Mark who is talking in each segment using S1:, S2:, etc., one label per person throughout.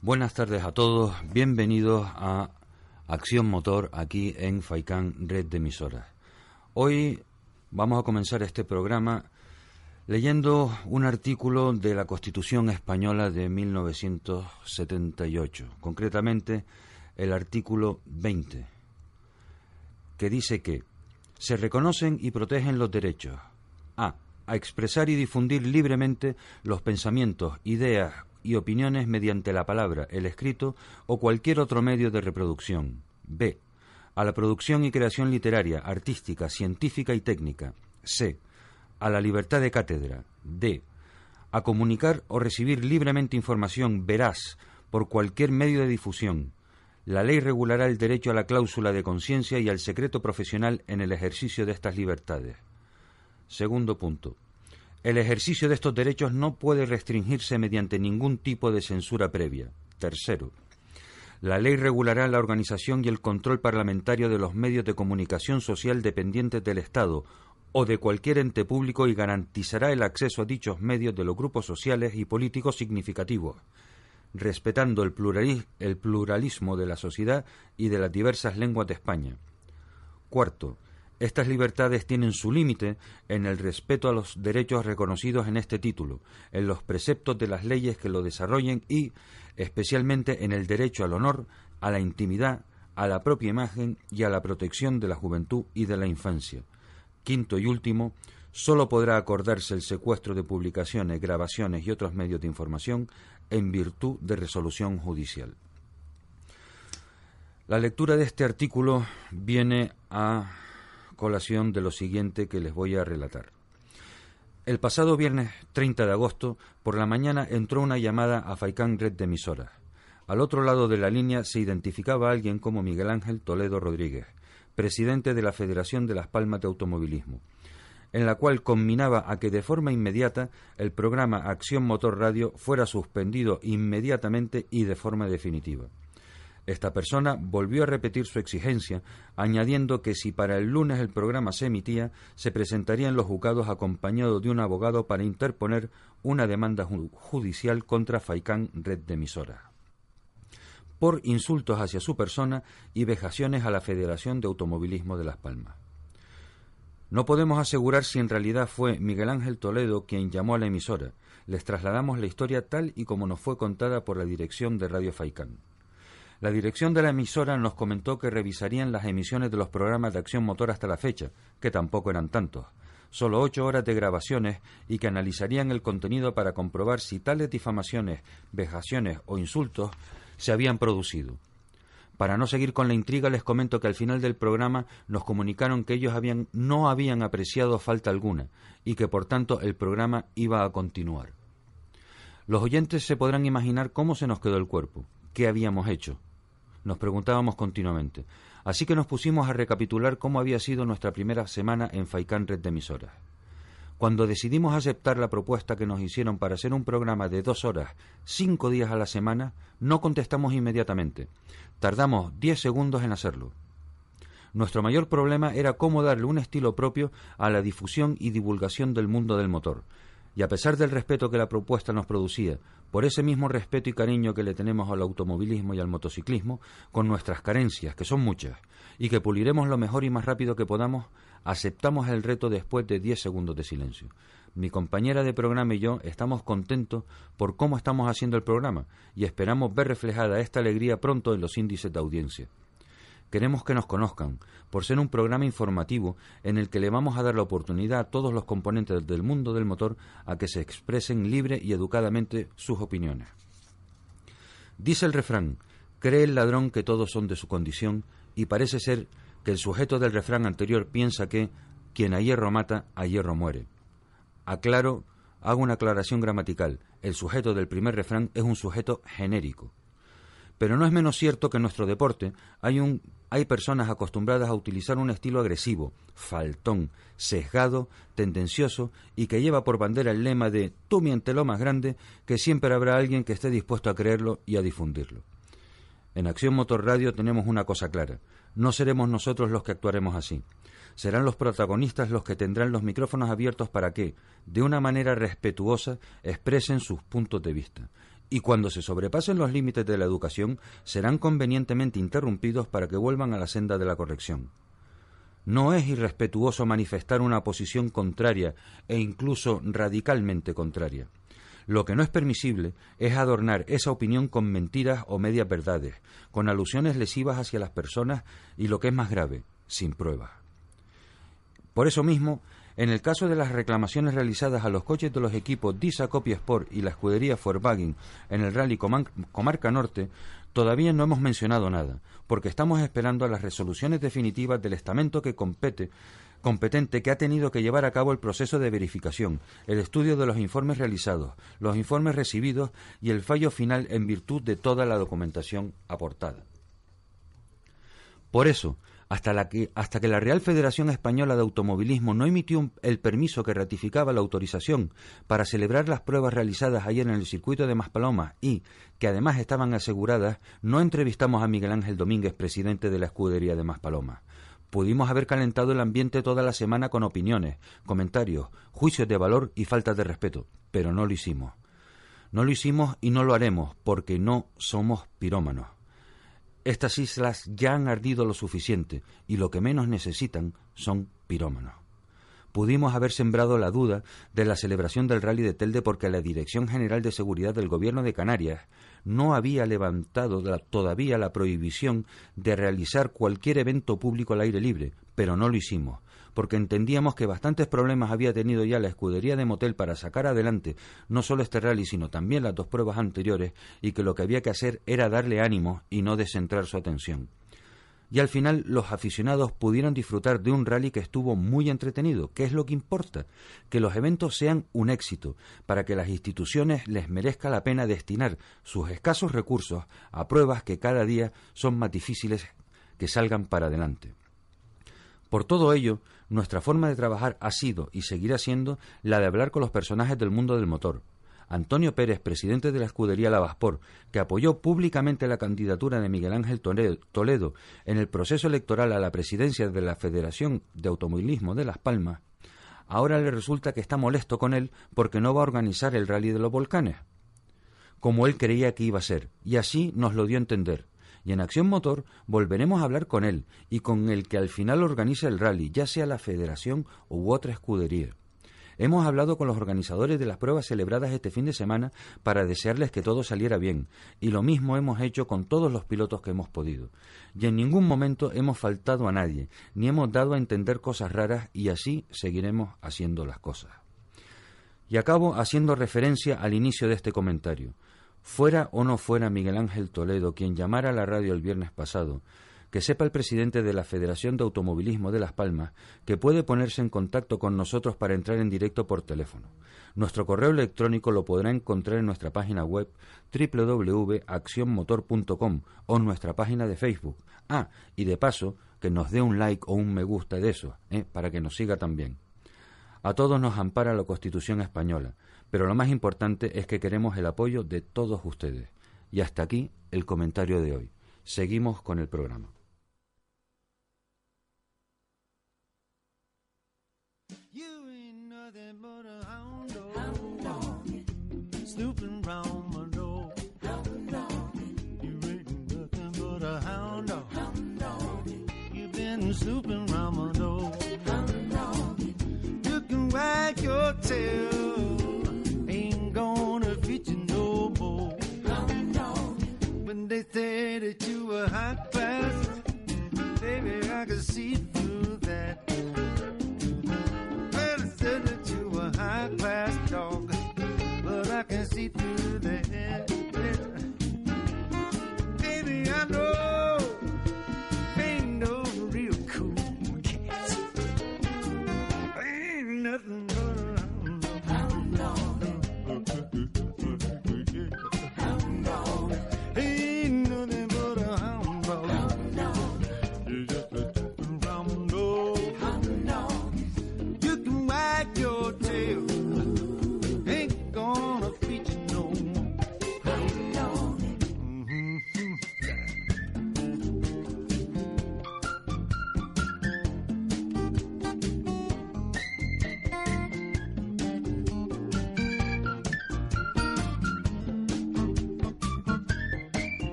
S1: Buenas tardes a todos, bienvenidos a Acción Motor aquí en Faicán Red de Emisoras. Hoy vamos a comenzar este programa leyendo un artículo de la Constitución Española de 1978, concretamente el artículo 20, que dice que se reconocen y protegen los derechos a a expresar y difundir libremente los pensamientos, ideas y opiniones mediante la palabra, el escrito o cualquier otro medio de reproducción. B. A la producción y creación literaria, artística, científica y técnica. C. A la libertad de cátedra. D. A comunicar o recibir libremente información veraz por cualquier medio de difusión. La ley regulará el derecho a la cláusula de conciencia y al secreto profesional en el ejercicio de estas libertades. Segundo punto. El ejercicio de estos derechos no puede restringirse mediante ningún tipo de censura previa. Tercero. La ley regulará la organización y el control parlamentario de los medios de comunicación social dependientes del Estado o de cualquier ente público y garantizará el acceso a dichos medios de los grupos sociales y políticos significativos, respetando el, pluralismo de la sociedad y de las diversas lenguas de España. Cuarto, estas libertades tienen su límite en el respeto a los derechos reconocidos en este título, en los preceptos de las leyes que lo desarrollen y, especialmente, en el derecho al honor, a la intimidad, a la propia imagen y a la protección de la juventud y de la infancia. Quinto y último, sólo podrá acordarse el secuestro de publicaciones, grabaciones y otros medios de información en virtud de resolución judicial. La lectura de este artículo viene a colación de lo siguiente que les voy a relatar. El pasado viernes 30 de agosto, por la mañana, entró una llamada a Faicán Red de emisoras. Al otro lado de la línea se identificaba a alguien como Miguel Ángel Toledo Rodríguez, presidente de la Federación de Las Palmas de Automovilismo, en la cual combinaba a que de forma inmediata el programa Acción Motor Radio fuera suspendido inmediatamente y de forma definitiva. Esta persona volvió a repetir su exigencia, añadiendo que si para el lunes el programa se emitía, se presentaría en los juzgados acompañado de un abogado para interponer una demanda judicial contra Faicán Red de Emisoras por insultos hacia su persona y vejaciones a la Federación de Automovilismo de Las Palmas. No podemos asegurar si en realidad fue Miguel Ángel Toledo quien llamó a la emisora. Les trasladamos la historia tal y como nos fue contada por la dirección de Radio Faicán. La dirección de la emisora nos comentó que revisarían las emisiones de los programas de acción motor hasta la fecha, que tampoco eran tantos, solo ocho horas de grabaciones y que analizarían el contenido para comprobar si tales difamaciones, vejaciones o insultos se habían producido. Para no seguir con la intriga, les comento que al final del programa nos comunicaron que ellos habían, no habían apreciado falta alguna y que por tanto el programa iba a continuar. Los oyentes se podrán imaginar cómo se nos quedó el cuerpo, qué habíamos hecho, nos preguntábamos continuamente. Así que nos pusimos a recapitular cómo había sido nuestra primera semana en Faicán Red de Emisoras. Cuando decidimos aceptar la propuesta que nos hicieron para hacer un programa de dos horas, cinco días a la semana, no contestamos inmediatamente. Tardamos diez segundos en hacerlo. Nuestro mayor problema era cómo darle un estilo propio a la difusión y divulgación del mundo del motor, y a pesar del respeto que la propuesta nos producía, por ese mismo respeto y cariño que le tenemos al automovilismo y al motociclismo, con nuestras carencias, que son muchas, y que puliremos lo mejor y más rápido que podamos, aceptamos el reto después de diez segundos de silencio. Mi compañera de programa y yo estamos contentos por cómo estamos haciendo el programa y esperamos ver reflejada esta alegría pronto en los índices de audiencia. Queremos que nos conozcan, por ser un programa informativo en el que le vamos a dar la oportunidad a todos los componentes del mundo del motor a que se expresen libre y educadamente sus opiniones. Dice el refrán, cree el ladrón que todos son de su condición y parece ser que el sujeto del refrán anterior piensa que quien a hierro mata, a hierro muere. Aclaro, hago una aclaración gramatical. El sujeto del primer refrán es un sujeto genérico. Pero no es menos cierto que en nuestro deporte hay, personas acostumbradas a utilizar un estilo agresivo, faltón, sesgado, tendencioso y que lleva por bandera el lema de tú miente lo más grande, que siempre habrá alguien que esté dispuesto a creerlo y a difundirlo. En Acción Motor Radio tenemos una cosa clara, no seremos nosotros los que actuaremos así. Serán los protagonistas los que tendrán los micrófonos abiertos para que, de una manera respetuosa, expresen sus puntos de vista y cuando se sobrepasen los límites de la educación serán convenientemente interrumpidos para que vuelvan a la senda de la corrección. No es irrespetuoso manifestar una posición contraria e incluso radicalmente contraria. Lo que no es permisible es adornar esa opinión con mentiras o medias verdades, con alusiones lesivas hacia las personas y lo que es más grave, sin pruebas. Por eso mismo, en el caso de las reclamaciones realizadas a los coches de los equipos Disa Copy Sport y la escudería Volkswagen en el Rally Comarca Norte, todavía no hemos mencionado nada, porque estamos esperando a las resoluciones definitivas del estamento que compete competente que ha tenido que llevar a cabo el proceso de verificación, el estudio de los informes realizados, los informes recibidos y el fallo final en virtud de toda la documentación aportada. Por eso, hasta, que, hasta que la Real Federación Española de Automovilismo no emitió el permiso que ratificaba la autorización para celebrar las pruebas realizadas ayer en el circuito de Maspalomas y que además estaban aseguradas, no entrevistamos a Miguel Ángel Domínguez, presidente de la escudería de Maspalomas. Pudimos haber calentado el ambiente toda la semana con opiniones, comentarios, juicios de valor y faltas de respeto, pero no lo hicimos. No lo hicimos y no lo haremos porque no somos pirómanos. Estas islas ya han ardido lo suficiente y lo que menos necesitan son pirómanos. Pudimos haber sembrado la duda de la celebración del rally de Telde porque la Dirección General de Seguridad del Gobierno de Canarias no había levantado todavía la prohibición de realizar cualquier evento público al aire libre, pero no lo hicimos, porque entendíamos que bastantes problemas había tenido ya la escudería de Motel para sacar adelante no solo este rally, sino también las dos pruebas anteriores, y que lo que había que hacer era darle ánimo y no descentrar su atención. Y al final los aficionados pudieron disfrutar de un rally que estuvo muy entretenido, que es lo que importa, que los eventos sean un éxito, para que las instituciones les merezca la pena destinar sus escasos recursos a pruebas que cada día son más difíciles que salgan para adelante. Por todo ello, nuestra forma de trabajar ha sido y seguirá siendo la de hablar con los personajes del mundo del motor. Antonio Pérez, presidente de la escudería Lavaspor, que apoyó públicamente la candidatura de Miguel Ángel Toledo en el proceso electoral a la presidencia de la Federación de Automovilismo de Las Palmas, ahora le resulta que está molesto con él porque no va a organizar el rally de los volcanes, como él creía que iba a ser, y así nos lo dio a entender y en Acción Motor volveremos a hablar con él y con el que al final organiza el rally, ya sea la federación u otra escudería. Hemos hablado con los organizadores de las pruebas celebradas este fin de semana para desearles que todo saliera bien, y lo mismo hemos hecho con todos los pilotos que hemos podido. Y en ningún momento hemos faltado a nadie, ni hemos dado a entender cosas raras, y así seguiremos haciendo las cosas. Y acabo haciendo referencia al inicio de este comentario. Fuera o no fuera Miguel Ángel Toledo quien llamara a la radio el viernes pasado, que sepa el presidente de la Federación de Automovilismo de Las Palmas que puede ponerse en contacto con nosotros para entrar en directo por teléfono. Nuestro correo electrónico lo podrá encontrar en nuestra página web www.accionmotor.com o en nuestra página de Facebook. Ah, y de paso, que nos dé un like o un me gusta de eso, ¿eh? para que nos siga también. A todos nos ampara la Constitución española pero lo más importante es que queremos el apoyo de todos ustedes. Y hasta aquí el comentario de hoy. Seguimos con el programa. They say that you were high class, baby, I can see through that. Well, they said that you were high class dog, but I can see through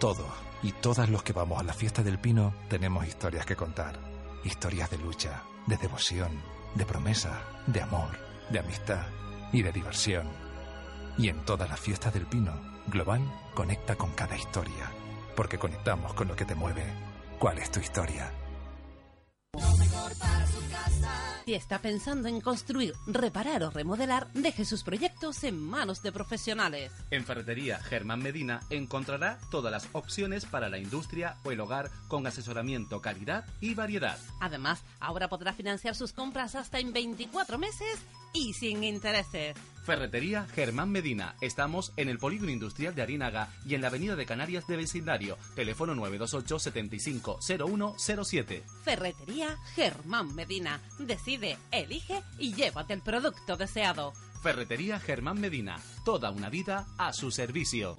S2: Todo y todas los que vamos a la fiesta del pino tenemos historias que contar. Historias de lucha, de devoción, de promesa, de amor, de amistad y de diversión. Y en todas las fiestas del pino, Global conecta con cada historia, porque conectamos con lo que te mueve. ¿Cuál es tu historia?
S3: Si está pensando en construir, reparar o remodelar, deje sus proyectos en manos de profesionales.
S4: En Ferretería Germán Medina encontrará todas las opciones para la industria o el hogar con asesoramiento, calidad y variedad.
S3: Además, ahora podrá financiar sus compras hasta en 24 meses y sin intereses.
S4: Ferretería Germán Medina. Estamos en el Polígono Industrial de Arinaga y en la Avenida de Canarias de Vecindario. Teléfono 928 75 0107.
S3: Ferretería Germán Medina. Decide, elige y llévate el producto deseado.
S4: Ferretería Germán Medina. Toda una vida a su servicio.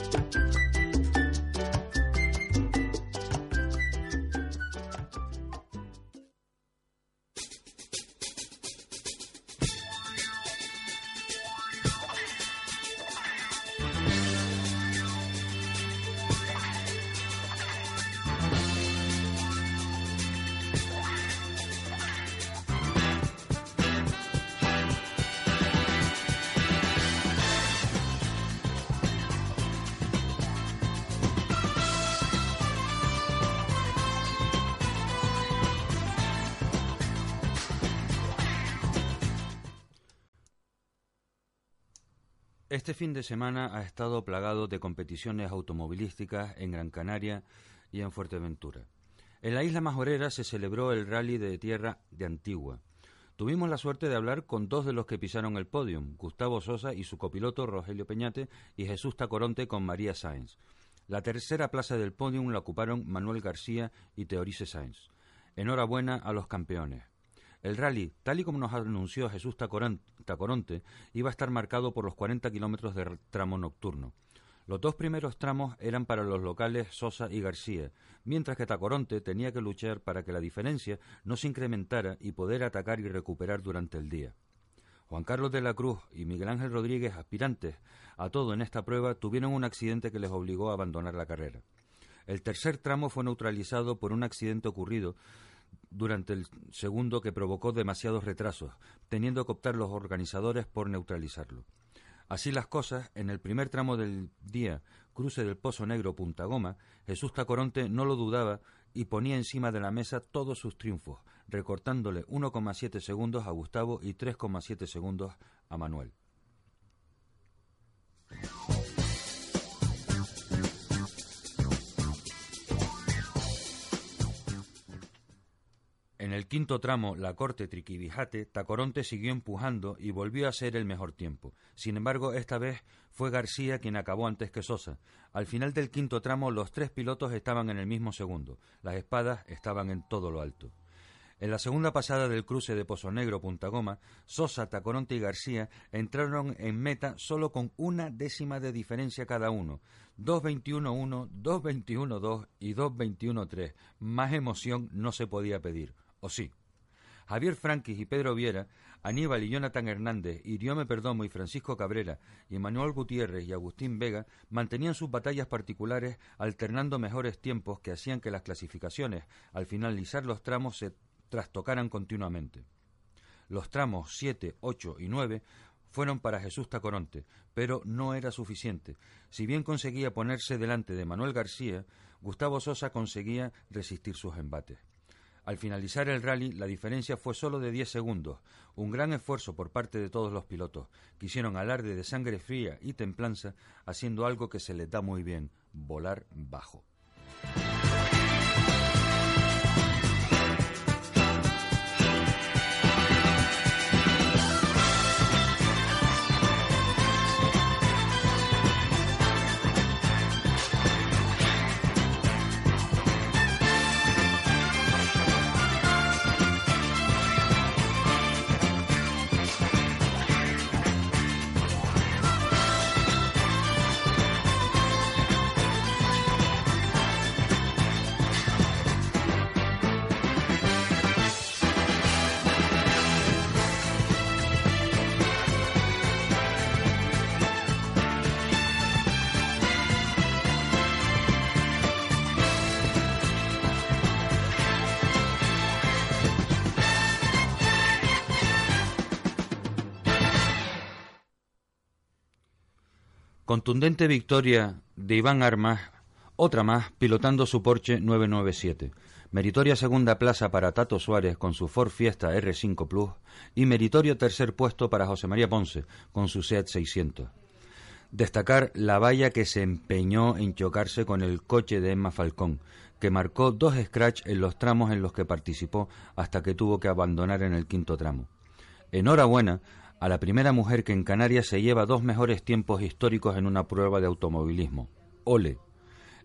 S1: De semana ha estado plagado de competiciones automovilísticas en Gran Canaria y en Fuerteventura. En la isla Majorera se celebró el Rally de Tierra de Antigua. Tuvimos la suerte de hablar con dos de los que pisaron el podium, Gustavo Sosa y su copiloto Rogelio Peñate y Jesús Tacoronte con María Sáenz. La tercera plaza del podium la ocuparon Manuel García y Teorice Sáenz. Enhorabuena a los campeones. El rally, tal y como nos anunció Jesús Tacoronte, iba a estar marcado por los 40 kilómetros de tramo nocturno. Los dos primeros tramos eran para los locales Sosa y García, mientras que Tacoronte tenía que luchar para que la diferencia no se incrementara y poder atacar y recuperar durante el día. Juan Carlos de la Cruz y Miguel Ángel Rodríguez, aspirantes a todo en esta prueba, tuvieron un accidente que les obligó a abandonar la carrera. El tercer tramo fue neutralizado por un accidente ocurrido durante el segundo que provocó demasiados retrasos, teniendo que optar los organizadores por neutralizarlo. Así las cosas, en el primer tramo del día, cruce del Pozo Negro Punta Goma, Jesús Tacoronte no lo dudaba y ponía encima de la mesa todos sus triunfos, recortándole 1,7 segundos a Gustavo y 3,7 segundos a Manuel. En el quinto tramo, la corte Triquibijate, Tacoronte siguió empujando y volvió a ser el mejor tiempo. Sin embargo, esta vez fue García quien acabó antes que Sosa. Al final del quinto tramo, los tres pilotos estaban en el mismo segundo. Las espadas estaban en todo lo alto. En la segunda pasada del cruce de Pozo Negro Punta Goma, Sosa, Tacoronte y García entraron en meta solo con una décima de diferencia cada uno. 2.21.1, 2.21.2 y 2.21.3. Más emoción no se podía pedir. ¿O sí? Javier Franquis y Pedro Viera Aníbal y Jonathan Hernández, Iriome Perdomo y Francisco Cabrera, y Manuel Gutiérrez y Agustín Vega mantenían sus batallas particulares alternando mejores tiempos que hacían que las clasificaciones, al finalizar los tramos, se trastocaran continuamente. Los tramos 7, 8 y 9 fueron para Jesús Tacoronte, pero no era suficiente. Si bien conseguía ponerse delante de Manuel García, Gustavo Sosa conseguía resistir sus embates. Al finalizar el rally, la diferencia fue solo de 10 segundos, un gran esfuerzo por parte de todos los pilotos, que hicieron alarde de sangre fría y templanza, haciendo algo que se les da muy bien, volar bajo. Contundente victoria de Iván Armas, otra más, pilotando su Porsche 997. Meritoria segunda plaza para Tato Suárez con su Ford Fiesta R5 Plus y meritorio tercer puesto para José María Ponce con su Seat 600. Destacar la valla que se empeñó en chocarse con el coche de Emma Falcón, que marcó dos scratch en los tramos en los que participó hasta que tuvo que abandonar en el quinto tramo. Enhorabuena a la primera mujer que en Canarias se lleva dos mejores tiempos históricos en una prueba de automovilismo. Ole.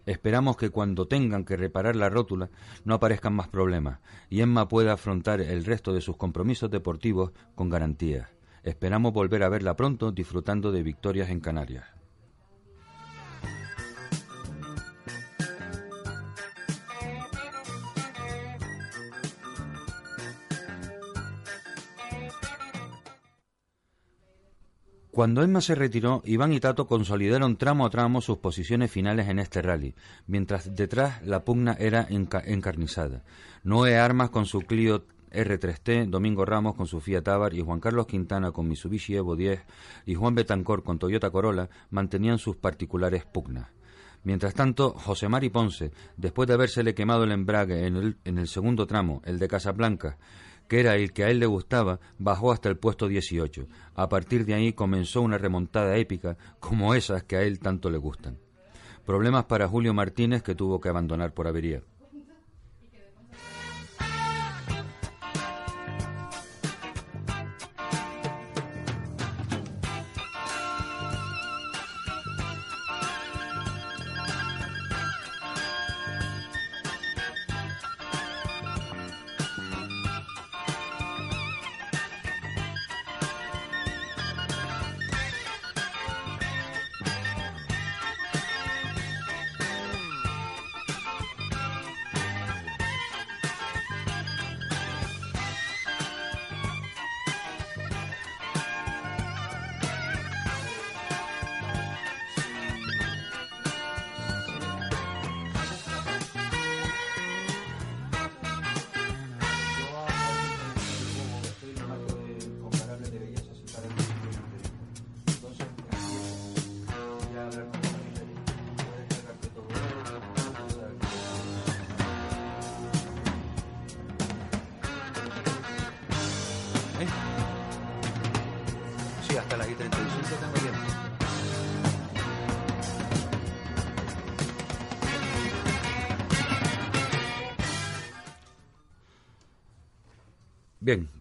S1: Esperamos que cuando tengan que reparar la rótula no aparezcan más problemas y Emma pueda afrontar el resto de sus compromisos deportivos con garantías. Esperamos volver a verla pronto disfrutando de victorias en Canarias. Cuando Emma se retiró, Iván y Tato consolidaron tramo a tramo sus posiciones finales en este rally, mientras detrás la pugna era encarnizada. Noé Armas con su Clio R3T, Domingo Ramos con su Fiat Abar y Juan Carlos Quintana con Mitsubishi Evo 10 y Juan Betancor con Toyota Corolla mantenían sus particulares pugnas. Mientras tanto, José Mari Ponce, después de habérsele quemado el embrague en el segundo tramo, el de Casablanca, que era el que a él le gustaba, bajó hasta el puesto 18. A partir de ahí comenzó una remontada épica como esas que a él tanto le gustan. Problemas para Julio Martínez que tuvo que abandonar por avería.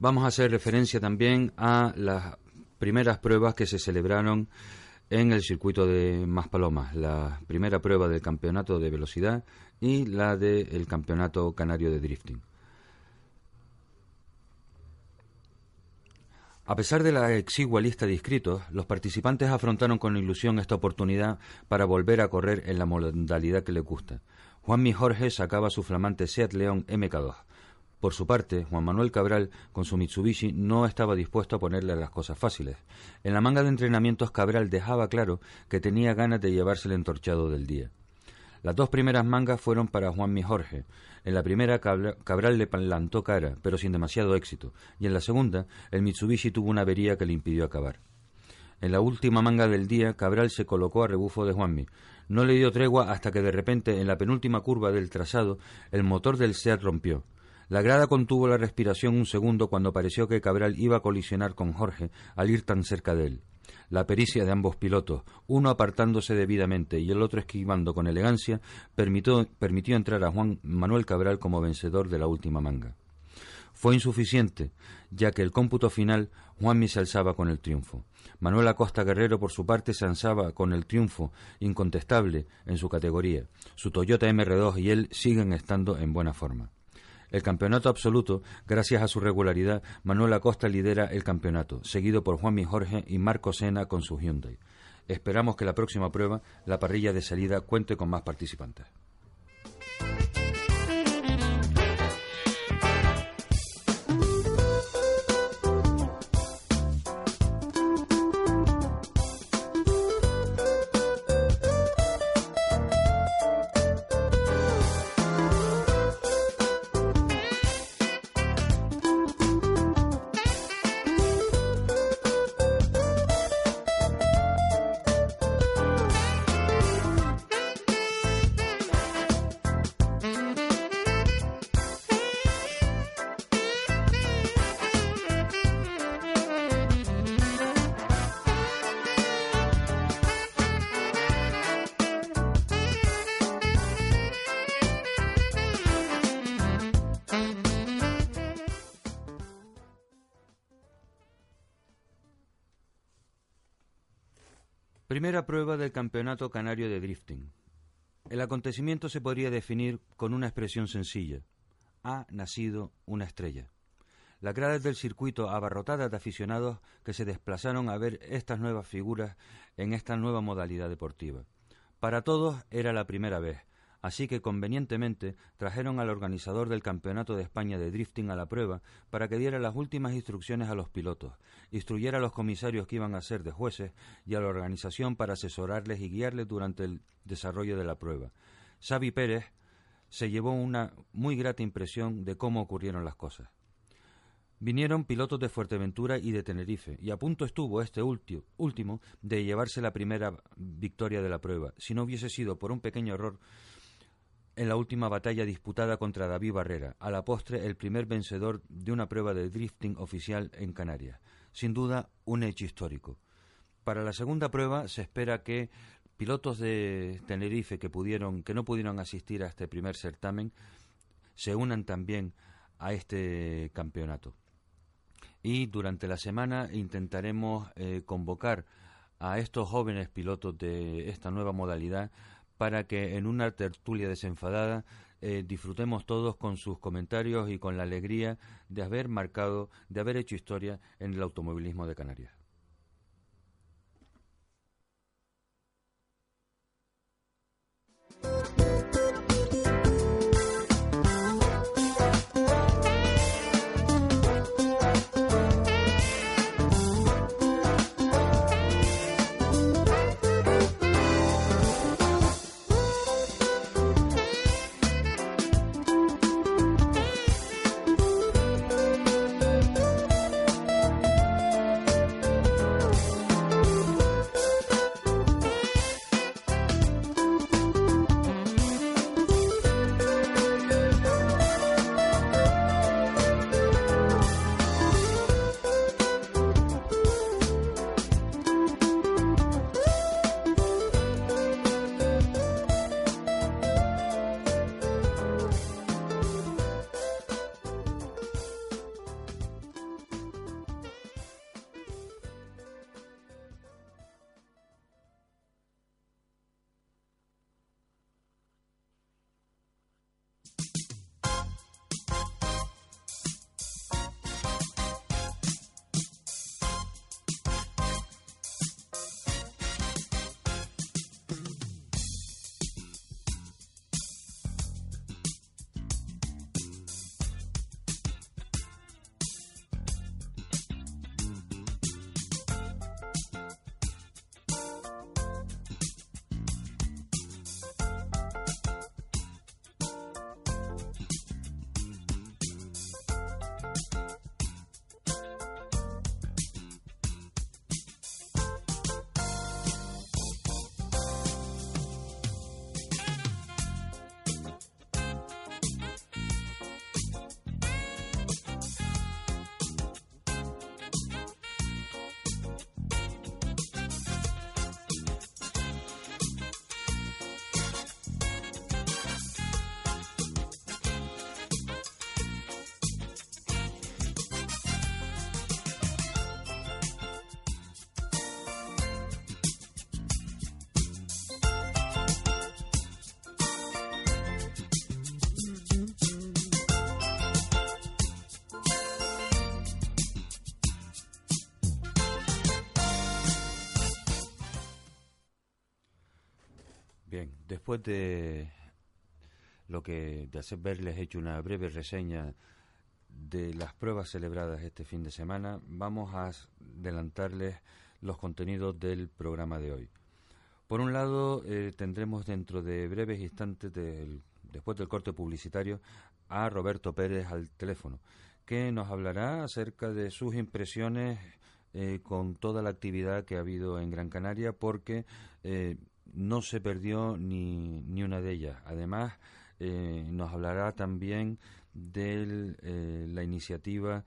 S1: Vamos a hacer referencia también a las primeras pruebas que se celebraron en el circuito de Maspalomas, la primera prueba del campeonato de velocidad y la del campeonato canario de drifting. A pesar de la exigua lista de inscritos, los participantes afrontaron con ilusión esta oportunidad para volver a correr en la modalidad que les gusta. Juanmi Jorge sacaba su flamante Seat León MK2 Por su parte, Juan Manuel Cabral, con su Mitsubishi, no estaba dispuesto a ponerle las cosas fáciles. En la manga de entrenamientos, Cabral dejaba claro que tenía ganas de llevarse el entorchado del día. Las dos primeras mangas fueron para Juanmi Jorge. En la primera, Cabral le plantó cara, pero sin demasiado éxito, y en la segunda, el Mitsubishi tuvo una avería que le impidió acabar. En la última manga del día, Cabral se colocó a rebufo de Juanmi. No le dio tregua hasta que de repente, en la penúltima curva del trazado, el motor del SEAT rompió. La grada contuvo la respiración un segundo cuando pareció que Cabral iba a colisionar con Jorge al ir tan cerca de él. La pericia de ambos pilotos, uno apartándose debidamente y el otro esquivando con elegancia, permitió, permitió entrar a Juan Manuel Cabral como vencedor de la última manga. Fue insuficiente, ya que el cómputo final Juanmi se alzaba con el triunfo. Manuel Acosta Guerrero, por su parte, se alzaba con el triunfo incontestable en su categoría. Su Toyota MR2 y él siguen estando en buena forma. El campeonato absoluto, gracias a su regularidad, Manuel Acosta lidera el campeonato, seguido por Juanmi Jorge y Marco Sena con su Hyundai. Esperamos que la próxima prueba, la parrilla de salida, cuente con más participantes. Primera prueba del Campeonato Canario de Drifting. El acontecimiento se podría definir con una expresión sencilla. Ha nacido una estrella. Las gradas del circuito abarrotadas de aficionados que se desplazaron a ver estas nuevas figuras en esta nueva modalidad deportiva. Para todos era la primera vez, Así que convenientemente trajeron al organizador del Campeonato de España de Drifting a la prueba para que diera las últimas instrucciones a los pilotos, instruyera a los comisarios que iban a ser de jueces y a la organización para asesorarles y guiarles durante el desarrollo de la prueba. Xavi Pérez se llevó una muy grata impresión de cómo ocurrieron las cosas. Vinieron pilotos de Fuerteventura y de Tenerife, y a punto estuvo este último de llevarse la primera victoria de la prueba, si no hubiese sido por un pequeño error en la última batalla disputada contra David Barrera, a la postre el primer vencedor de una prueba de drifting oficial en Canarias. Sin duda, un hecho histórico. Para la segunda prueba se espera que pilotos de Tenerife que pudieron que no pudieron asistir a este primer certamen se unan también a este campeonato. Y durante la semana intentaremos eh, convocar a estos jóvenes pilotos de esta nueva modalidad para que en una tertulia desenfadada eh, disfrutemos todos con sus comentarios y con la alegría de haber marcado, de haber hecho historia en el automovilismo de Canarias. Bien, después de lo que de hacer verles hecho una breve reseña de las pruebas celebradas este fin de semana, vamos a adelantarles los contenidos del programa de hoy. Por un lado, eh, tendremos dentro de breves instantes, después del corte publicitario, a Roberto Pérez al teléfono, que nos hablará acerca de sus impresiones eh, con toda la actividad que ha habido en Gran Canaria, porque eh, no se perdió ni, ni una de ellas. Además, nos hablará también de la iniciativa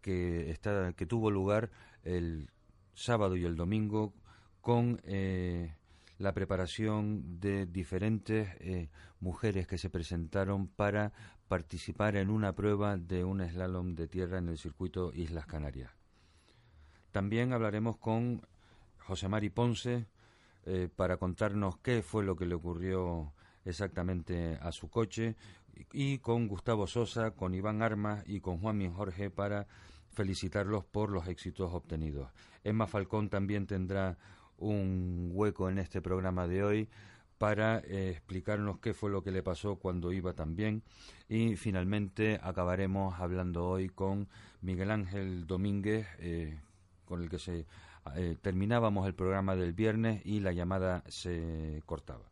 S1: que, está, que tuvo lugar el sábado y el domingo con eh, la preparación de diferentes eh, mujeres que se presentaron para participar en una prueba de un slalom de tierra en el circuito Islas Canarias. También hablaremos con José Mari Ponce eh, para contarnos qué fue lo que le ocurrió exactamente a su coche y con Gustavo Sosa, con Iván Armas y con Juan Jorge para felicitarlos por los éxitos obtenidos. Emma Falcón también tendrá un hueco en este programa de hoy para eh, explicarnos qué fue lo que le pasó cuando iba también y finalmente acabaremos hablando hoy con Miguel Ángel Domínguez eh, con el que se eh, terminábamos el programa del viernes y la llamada se cortaba.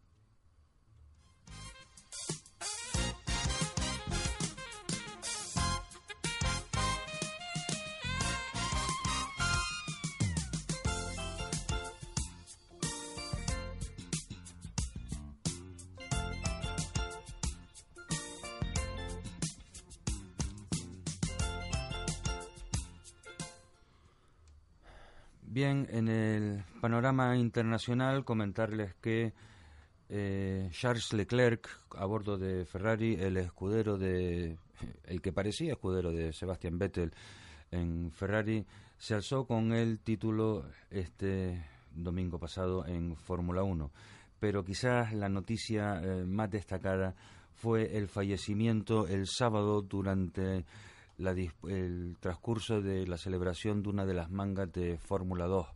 S1: Bien, en el panorama internacional comentarles que eh, Charles Leclerc, a bordo de Ferrari, el escudero de, el que parecía escudero de Sebastian Vettel en Ferrari, se alzó con el título este domingo pasado en Fórmula 1. Pero quizás la noticia eh, más destacada fue el fallecimiento el sábado durante el transcurso de la celebración de una de las mangas de Fórmula 2,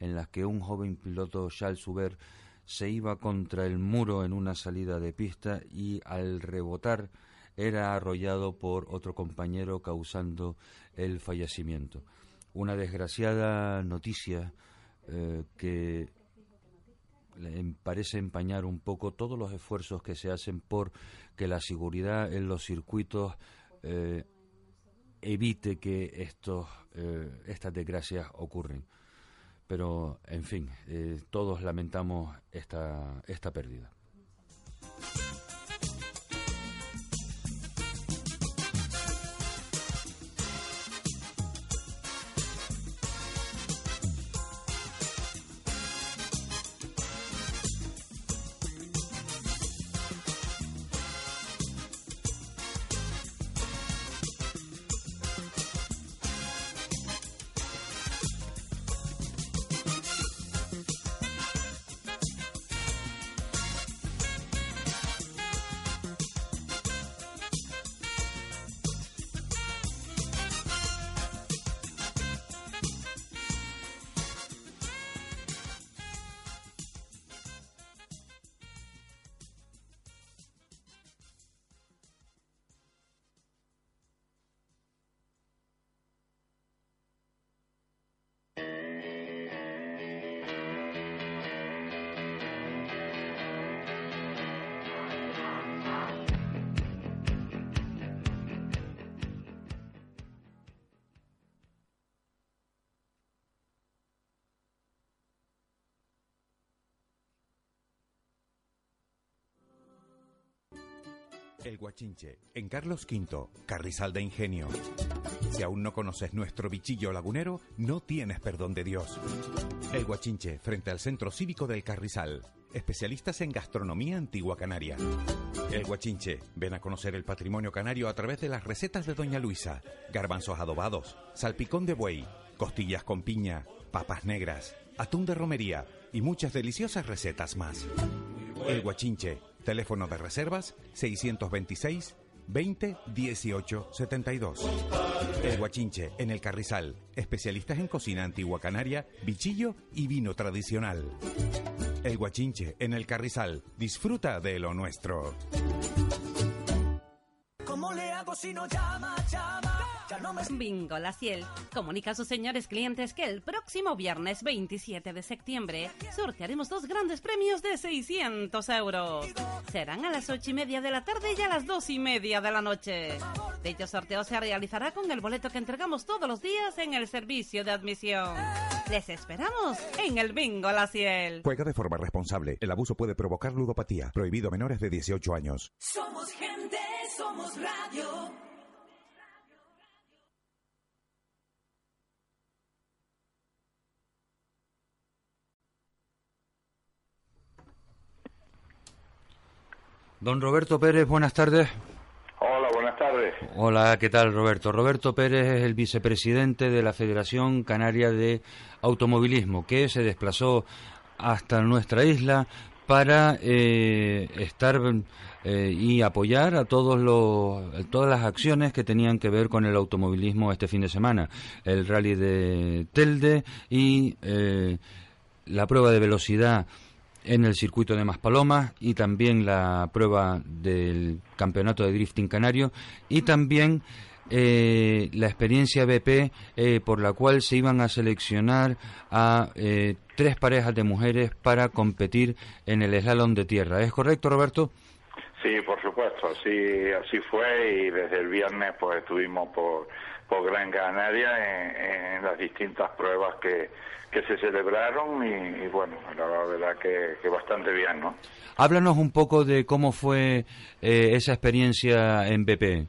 S1: en las que un joven piloto, Charles Huber, se iba contra el muro en una salida de pista y al rebotar era arrollado por otro compañero causando el fallecimiento. Una desgraciada noticia eh, que parece empañar un poco todos los esfuerzos que se hacen por que la seguridad en los circuitos eh, evite que estos, eh, estas desgracias ocurren. Pero, en fin, eh, todos lamentamos esta, esta pérdida.
S5: En Carlos V, Carrizal de Ingenio. Si aún no conoces nuestro bichillo lagunero, no tienes perdón de Dios. El Guachinche, frente al Centro Cívico del Carrizal. Especialistas en gastronomía antigua canaria. El Guachinche, ven a conocer el patrimonio canario a través de las recetas de Doña Luisa. Garbanzos adobados, salpicón de buey, costillas con piña, papas negras, atún de romería y muchas deliciosas recetas más. El Guachinche, Teléfono de reservas 626 20 18 72. El Guachinche, en el Carrizal. Especialistas en cocina antigua canaria, bichillo y vino tradicional. El Guachinche en el Carrizal. Disfruta de lo nuestro.
S6: ¿Cómo le hago si no llama, llama? Ya no me...
S3: Bingo La Ciel comunica a sus señores clientes que el próximo viernes 27 de septiembre sortearemos dos grandes premios de 600 euros. Serán a las 8 y media de la tarde y a las 2 y media de la noche. Dicho sorteo se realizará con el boleto que entregamos todos los días en el servicio de admisión. Les esperamos en el Bingo La Ciel.
S5: Juega de forma responsable. El abuso puede provocar ludopatía. Prohibido a menores de 18 años.
S6: Somos gente, somos radio.
S1: Don Roberto Pérez, buenas tardes.
S7: Hola, buenas tardes.
S1: Hola, ¿qué tal Roberto? Roberto Pérez es el vicepresidente de la Federación Canaria de Automovilismo, que se desplazó hasta nuestra isla para eh, estar eh, y apoyar a todos los, todas las acciones que tenían que ver con el automovilismo este fin de semana. El rally de Telde y eh, la prueba de velocidad en el circuito de Maspalomas y también la prueba del campeonato de drifting canario y también eh, la experiencia BP eh, por la cual se iban a seleccionar a eh, tres parejas de mujeres para competir en el slalom de tierra. ¿Es correcto, Roberto?
S7: Sí, por supuesto, sí, así fue y desde el viernes pues estuvimos por, por Gran Canaria en, en las distintas pruebas que, que se celebraron y, y bueno, la verdad que, que bastante bien, ¿no?
S1: Háblanos un poco de cómo fue eh, esa experiencia en BP.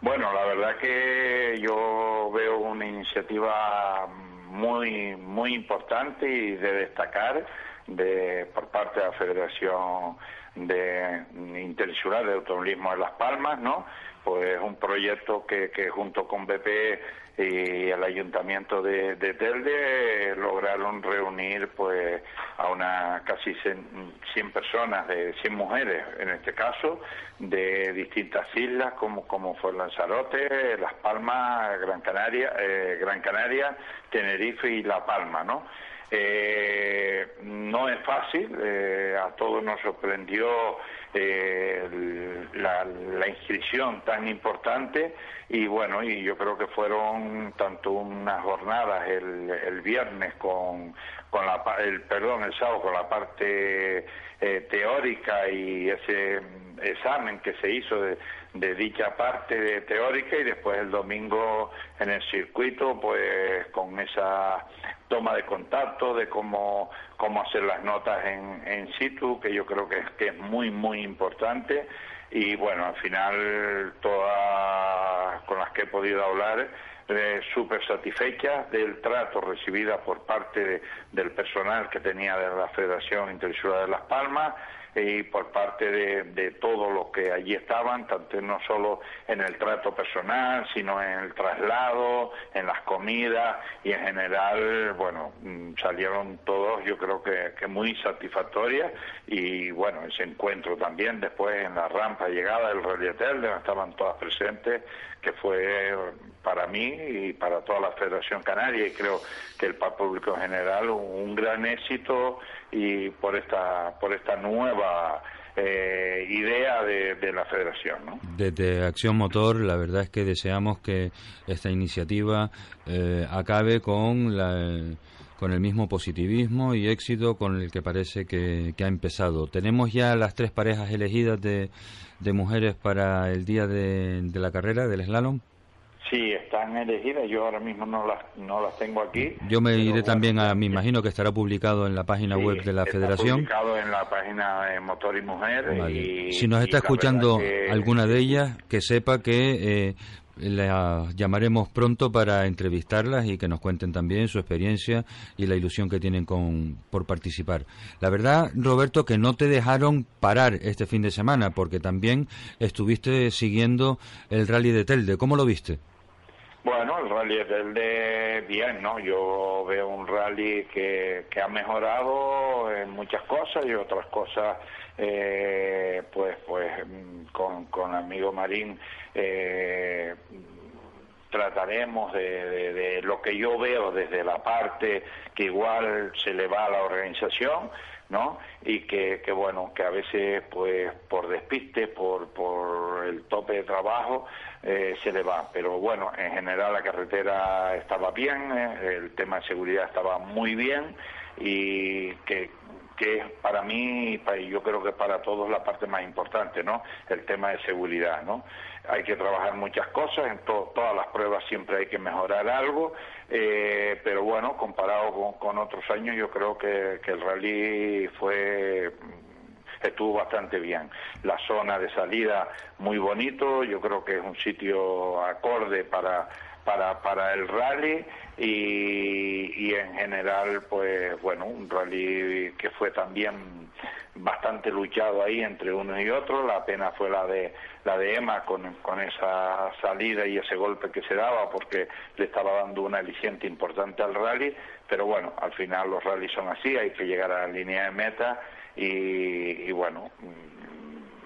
S7: Bueno, la verdad que yo veo una iniciativa muy muy importante y de destacar de por parte de la Federación de Interinsular de Automovilismo de Las Palmas, ¿no? Pues un proyecto que, que junto con BP y el Ayuntamiento de, de Telde lograron reunir pues a una casi 100 personas, de 100 mujeres en este caso, de distintas islas como, como fue Lanzarote, Las Palmas, Gran Canaria, eh, Gran Canaria, Tenerife y La Palma, ¿no? Eh, no es fácil, eh, a todos nos sorprendió eh, la, la, inscripción tan importante y bueno, y yo creo que fueron tanto unas jornadas el, el viernes con, con la, el perdón, el sábado con la parte eh, teórica y ese examen que se hizo de, de dicha parte teórica y después el domingo en el circuito pues con esa toma de contacto de cómo cómo hacer las notas en, en situ que yo creo que es, que es muy muy importante. Y bueno al final todas con las que he podido hablar eh, súper satisfechas del trato recibida por parte de, del personal que tenía de la Federación Interinsular de Las Palmas y por parte de, de todos los que allí estaban, tanto no solo en el trato personal, sino en el traslado, en las comidas y en general, bueno, mm, salieron todos yo creo que, que muy satisfactorias y bueno, ese encuentro también después en la rampa llegada del Relietel, donde estaban todas presentes, que fue para mí y para toda la Federación Canaria y creo que el público en general un, un gran éxito y por esta por esta nueva eh, idea de, de, la federación. ¿no?
S1: Desde Acción Motor, la verdad es que deseamos que esta iniciativa eh, acabe con la con el mismo positivismo y éxito con el que parece que, que ha empezado. Tenemos ya las tres parejas elegidas de, de mujeres para el día de, de la carrera del slalom.
S7: Sí, están elegidas. Yo ahora mismo no las no las tengo aquí.
S1: Yo me iré también a, me imagino que estará publicado en la página
S7: sí,
S1: web de la
S7: está
S1: Federación.
S7: publicado en la página de Motor y Mujer.
S1: Vale.
S7: Y,
S1: si nos está escuchando
S7: que-
S1: alguna de ellas, que sepa que eh, la llamaremos pronto para entrevistarlas y que nos cuenten también su experiencia y la ilusión que tienen con, por participar. La verdad, Roberto, que no te dejaron parar este fin de semana, porque también estuviste siguiendo el rally de Telde. ¿Cómo lo viste?
S7: Bueno, el rally es del de bien, ¿no? Yo veo un rally que, que ha mejorado en muchas cosas y otras cosas, eh, pues, pues mm, con, con amigo Marín eh, trataremos de, de, lo que yo veo desde la parte que igual se le va a la organización, ¿no? Y que, que, bueno, que a veces, pues, por despiste, por, por el tope de trabajo, eh, se le va. Pero bueno, en general la carretera estaba bien, eh, el tema de seguridad estaba muy bien y que que es para mí y yo creo que para todos la parte más importante, ¿no? El tema de seguridad, ¿no? Hay que trabajar muchas cosas, en todas las pruebas siempre hay que mejorar algo, eh, pero bueno, comparado con, otros años yo creo que, que el rally fue estuvo bastante bien. La zona de salida muy bonito, yo creo que es un sitio acorde para para, para el rally y, en general, pues bueno, un rally que fue también bastante luchado ahí entre uno y otro. La pena fue la de la de Emma con, con esa salida y ese golpe que se daba porque le estaba dando una aliciente importante al rally. Pero bueno, al final los rallies son así, hay que llegar a la línea de meta y, bueno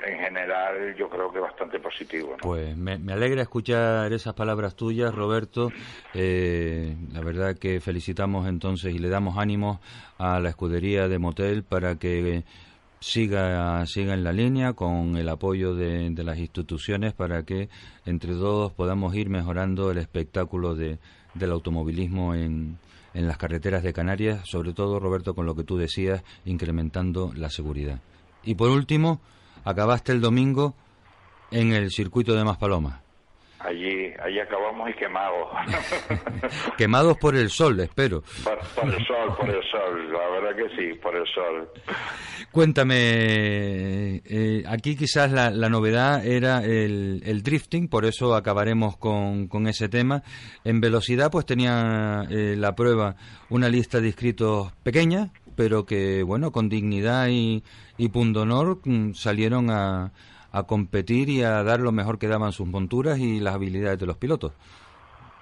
S7: en general yo creo que bastante positivo.
S1: Pues me, alegra escuchar esas palabras tuyas, Roberto. Eh, la verdad que felicitamos entonces y le damos ánimos a la escudería de Motel para que siga, siga en la línea con el apoyo de, las instituciones para que entre todos podamos ir mejorando el espectáculo de, del automovilismo en, en las carreteras de Canarias, sobre todo, Roberto, con lo que tú decías, incrementando la seguridad. Y por último, acabaste el domingo en el circuito de Maspalomas.
S7: Allí, allí acabamos y quemados.
S1: quemados por el sol, espero.
S7: Por, el sol, por el sol, la verdad que sí, por el sol.
S1: Cuéntame, eh, aquí quizás la, novedad era el, el, drifting, por eso acabaremos con, con, ese tema. En velocidad, pues tenía eh, la prueba una lista de inscritos pequeña, pero que, bueno, con dignidad y, y pundonor mm, salieron a, a competir y a dar lo mejor que daban sus monturas y las habilidades de los pilotos.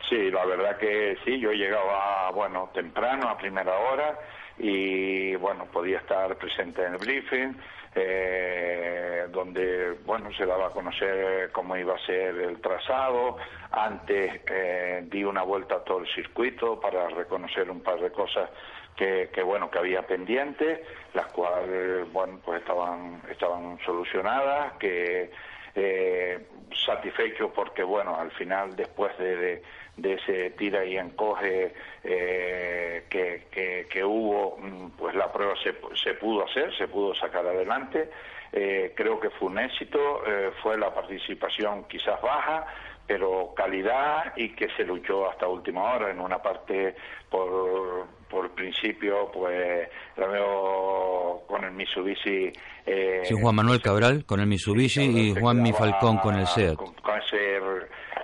S7: Sí, la verdad que sí, yo llegaba, bueno, temprano, a primera hora, y bueno, podía estar presente en el briefing, eh, donde, bueno, se daba a conocer cómo iba a ser el trazado. Antes eh, di una vuelta a todo el circuito para reconocer un par de cosas que, bueno que había pendientes las cuales bueno pues estaban estaban solucionadas que eh, satisfecho porque bueno al final después de, de, ese tira y encoge eh, que, que, hubo mm, pues la prueba se, se pudo hacer se pudo sacar adelante. Eh, creo que fue un éxito fue la participación quizás baja pero calidad y que se luchó hasta última hora en una parte por por principio, pues veo con el Mitsubishi.
S1: Eh, sí, Juan Manuel Cabral con el Mitsubishi y Juan Mi Falcón con el SEAT.
S7: Con, ese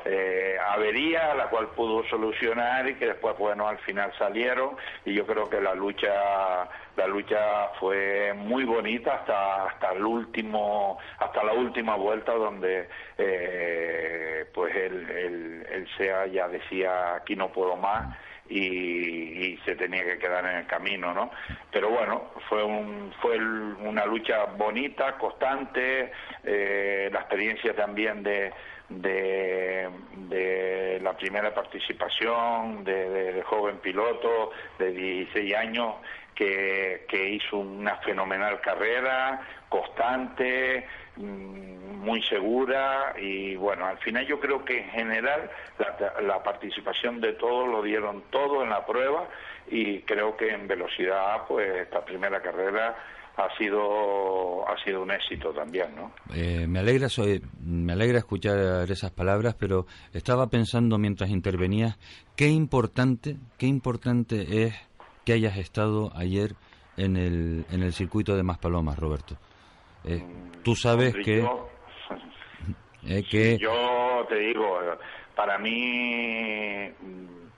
S7: eh, avería, la cual pudo solucionar y que después, bueno, al final salieron y yo creo que la lucha la lucha fue muy bonita hasta hasta el último hasta la última vuelta donde eh, pues el, SEA ya decía aquí no puedo más y, se tenía que quedar en el camino, ¿no? Pero bueno, fue un, fue una lucha bonita, constante, eh, la experiencia también de, de, de la primera participación de, de, joven piloto de 16 años que, hizo una fenomenal carrera, constante, Mm, muy segura y bueno, al final yo creo que en general la, participación de todos lo dieron todo en la prueba y creo que en velocidad pues esta primera carrera ha sido ha sido un éxito también, ¿no?
S1: Eh, me alegra me alegra escuchar esas palabras, pero estaba pensando mientras intervenías qué importante qué importante es que hayas estado ayer en el en el circuito de Maspalomas, Roberto. Eh, tú sabes que...
S7: que... Yo te digo, para mí,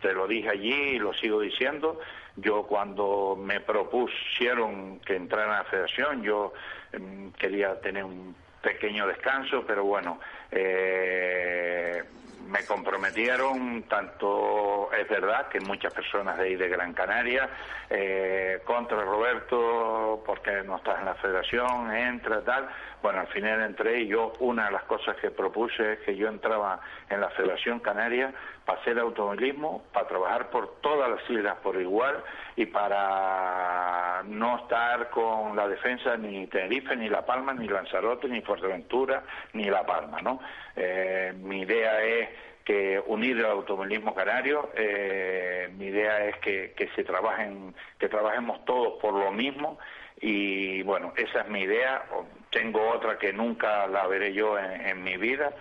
S7: te lo dije allí y lo sigo diciendo, yo cuando me propusieron que entrara en la federación, yo em, quería tener un pequeño descanso, pero bueno, eh, me comprometieron, tanto es verdad que muchas personas de ahí de Gran Canaria, eh, contra Roberto, porque no estás en la federación, entra, tal. Bueno, al final entré y yo, una de las cosas que propuse es que yo entraba en la Federación Canaria para hacer automovilismo, para trabajar por todas las islas por igual y para no estar con la defensa ni Tenerife, ni La Palma, ni Lanzarote, ni Fuerteventura, ni La Palma, ¿no? Eh, mi idea es que unir el automovilismo canario, eh, mi idea es que, que se trabajen, que trabajemos todos por lo mismo y bueno, esa es mi idea. Tengo otra que nunca la veré yo en, mi vida,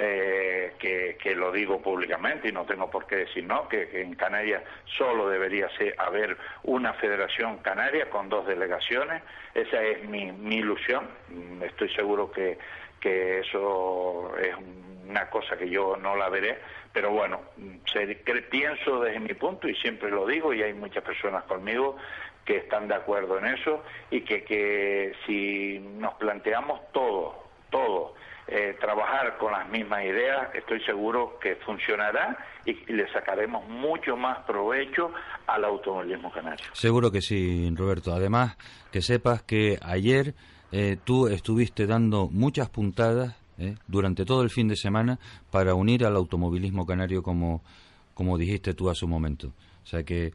S7: eh, que, lo digo públicamente y no tengo por qué decir no, que, en Canarias solo debería ser, haber una federación canaria con dos delegaciones. Esa es mi, mi ilusión. Estoy seguro que, que eso es una cosa que yo no la veré, pero bueno, pienso desde mi punto y siempre lo digo y hay muchas personas conmigo que están de acuerdo en eso y que, que si nos planteamos todo, todo, eh, trabajar con las mismas ideas, estoy seguro que funcionará y le sacaremos mucho más provecho al automovilismo canario.
S1: Seguro que sí, Roberto. Además, que sepas que ayer eh, tú estuviste dando muchas puntadas eh, durante todo el fin de semana para unir al automovilismo canario como, como dijiste tú a su momento. O sea que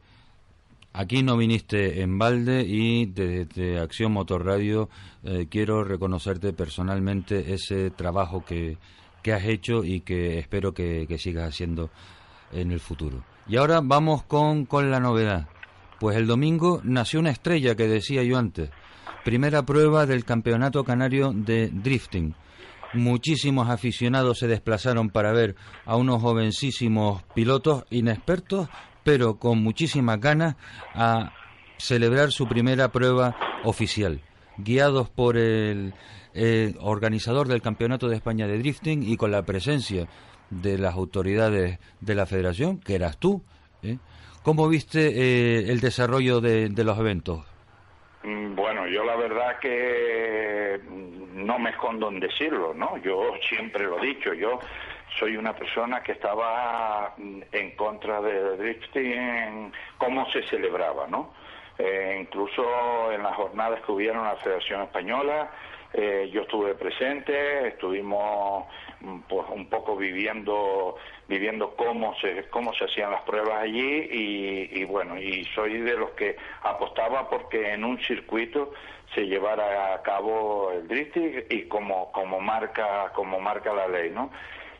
S1: Aquí no viniste en balde y desde Acción Motor Radio eh, quiero reconocerte personalmente ese trabajo que, has hecho y que espero que, sigas haciendo en el futuro. Y ahora vamos con, con la novedad. Pues el domingo nació una estrella que decía yo antes. Primera prueba del Campeonato Canario de Drifting. Muchísimos aficionados se desplazaron para ver a unos jovencísimos pilotos inexpertos, pero con muchísimas ganas a celebrar su primera prueba oficial, guiados por el organizador del Campeonato de España de Drifting y con la presencia de las autoridades de la federación, que eras tú. ¿eh? ¿Cómo viste eh, el desarrollo de, de los eventos?
S7: Mm, bueno, yo la verdad que no me escondo en decirlo, ¿no? Yo siempre lo he dicho, yo soy una persona que estaba mm, en contra de drifting, cómo se celebraba, ¿no? Eh, incluso en las jornadas que hubieron en la Federación Española, eh, yo estuve presente, estuvimos mm, pues un poco viviendo viviendo cómo se cómo se hacían las pruebas allí y, y bueno y soy de los que apostaba porque en un circuito se llevara a cabo el drifting y como como marca como marca la ley, ¿no?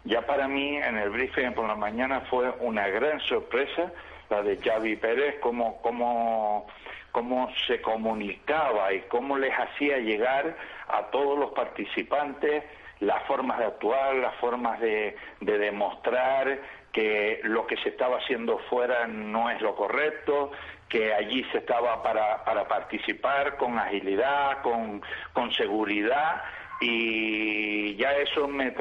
S7: Ya para mí en el briefing por la mañana fue una gran sorpresa la de Xavi Pérez, cómo, cómo, cómo se comunicaba y cómo les hacía llegar a todos los participantes las formas de actuar, las formas de, de demostrar que lo que se estaba haciendo fuera no es lo correcto, que allí se estaba para, para participar con agilidad, con, con seguridad y ya eso me,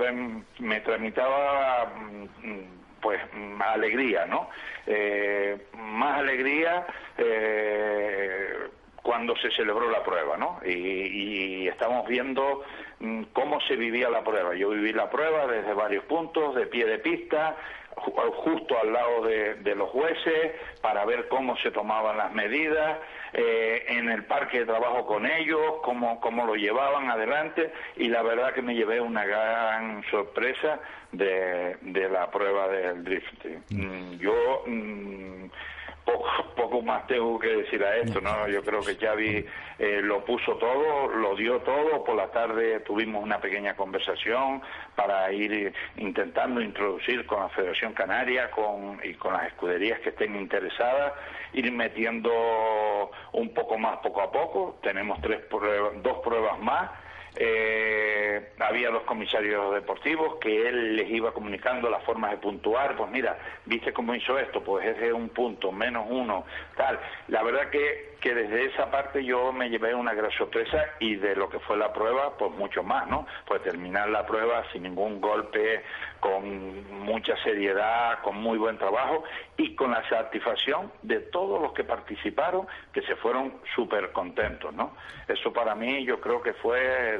S7: me tramitaba mm, pues alegría, ¿no? Eh, más alegría eh, cuando se celebró la prueba, ¿no? Y, estamos viendo mm, cómo se vivía la prueba. Yo viví la prueba desde varios puntos, de pie de pista, justo al lado de, los jueces para ver cómo se tomaban las medidas, eh, en el parque de trabajo con ellos, cómo, cómo lo llevaban adelante y la verdad que me llevé una gran sorpresa de, de la prueba del drifting. Mm, yo mm, poco, poco más tengo que decir a esto, ¿no? Yo creo que Xavi eh, lo puso todo, lo dio todo. Por la tarde tuvimos una pequeña conversación para ir intentando introducir con la Federación Canaria con, y con las escuderías que estén interesadas, ir metiendo un poco más poco a poco. Tenemos tres dos pruebas más eh, había dos comisarios deportivos que él les iba comunicando las formas de puntuar, pues mira, viste cómo hizo esto, pues es de un punto, menos uno, tal. La verdad que, que desde esa parte yo me llevé una gran sorpresa y de lo que fue la prueba, pues mucho más, ¿no? Pues terminar la prueba sin ningún golpe, con mucha seriedad, con muy buen trabajo y con la satisfacción de todos los que participaron, que se fueron súper contentos, ¿no? Eso para mí yo creo que fue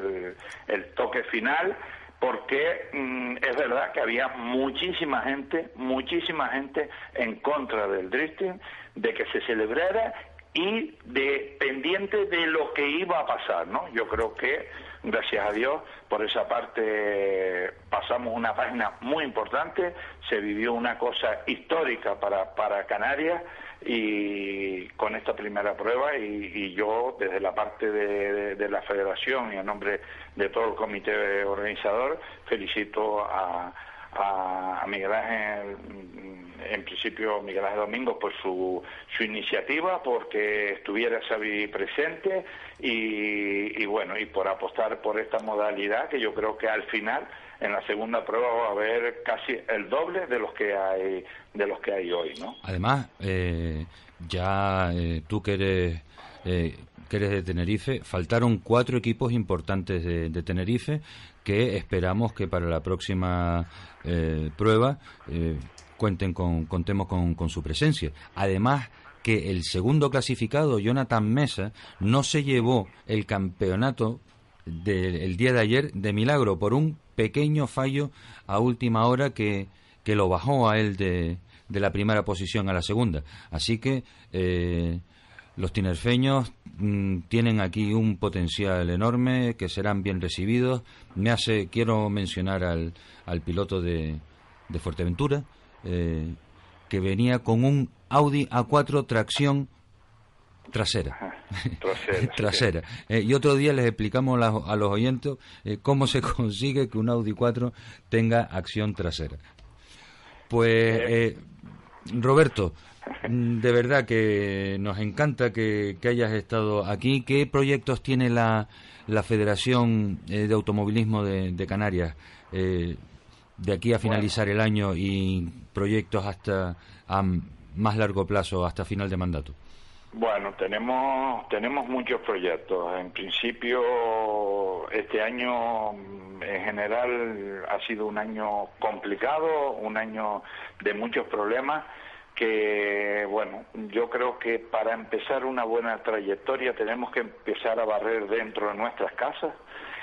S7: el, toque final, porque mm, es verdad que había muchísima gente, muchísima gente en contra del drifting, de que se celebrara y de pendiente de lo que iba a pasar, ¿no? Yo creo que gracias a Dios por esa parte pasamos una página muy importante, se vivió una cosa histórica para para Canarias y con esta primera prueba y, yo desde la parte de, la federación y en nombre de todo el comité organizador felicito a, a, Miguel Ángel, en principio Miguel Ángel Domingo por su, su iniciativa, porque estuviera Xavi presente y, y bueno, y por apostar por esta modalidad que yo creo que al final en la segunda prueba va a haber casi el doble de los que hay de los que hay hoy, ¿no?
S1: Además, eh, ya eh, tú que eres eh, que eres de Tenerife, faltaron cuatro equipos importantes de, Tenerife que esperamos que para la próxima prueba cuenten con contemos con, con su presencia. Además que el segundo clasificado, Jonathan Mesa, no se llevó el campeonato del día de ayer de milagro por un pequeño fallo a última hora que, que lo bajó a él de, de, la primera posición a la segunda. Así que eh, los tinerfeños mm, tienen aquí un potencial enorme que serán bien recibidos. Me hace, quiero mencionar al, al piloto de, de Fuerteventura, eh, que venía con un Audi A4 tracción trasera. trasera. Eh, y otro día les explicamos a los oyentes eh, cómo se consigue que un Audi 4 tenga acción trasera. Pues, eh, Roberto, mm, de verdad que nos encanta que, hayas estado aquí. ¿Qué proyectos tiene la, la Federación de Automovilismo de, Canarias de aquí a finalizar el año y proyectos hasta a más largo plazo, hasta final de mandato?
S7: Bueno, tenemos, tenemos muchos proyectos. En principio, este año en general ha sido un año complicado, un año de muchos problemas que, bueno, yo creo que para empezar una buena trayectoria tenemos que empezar a barrer dentro de nuestras casas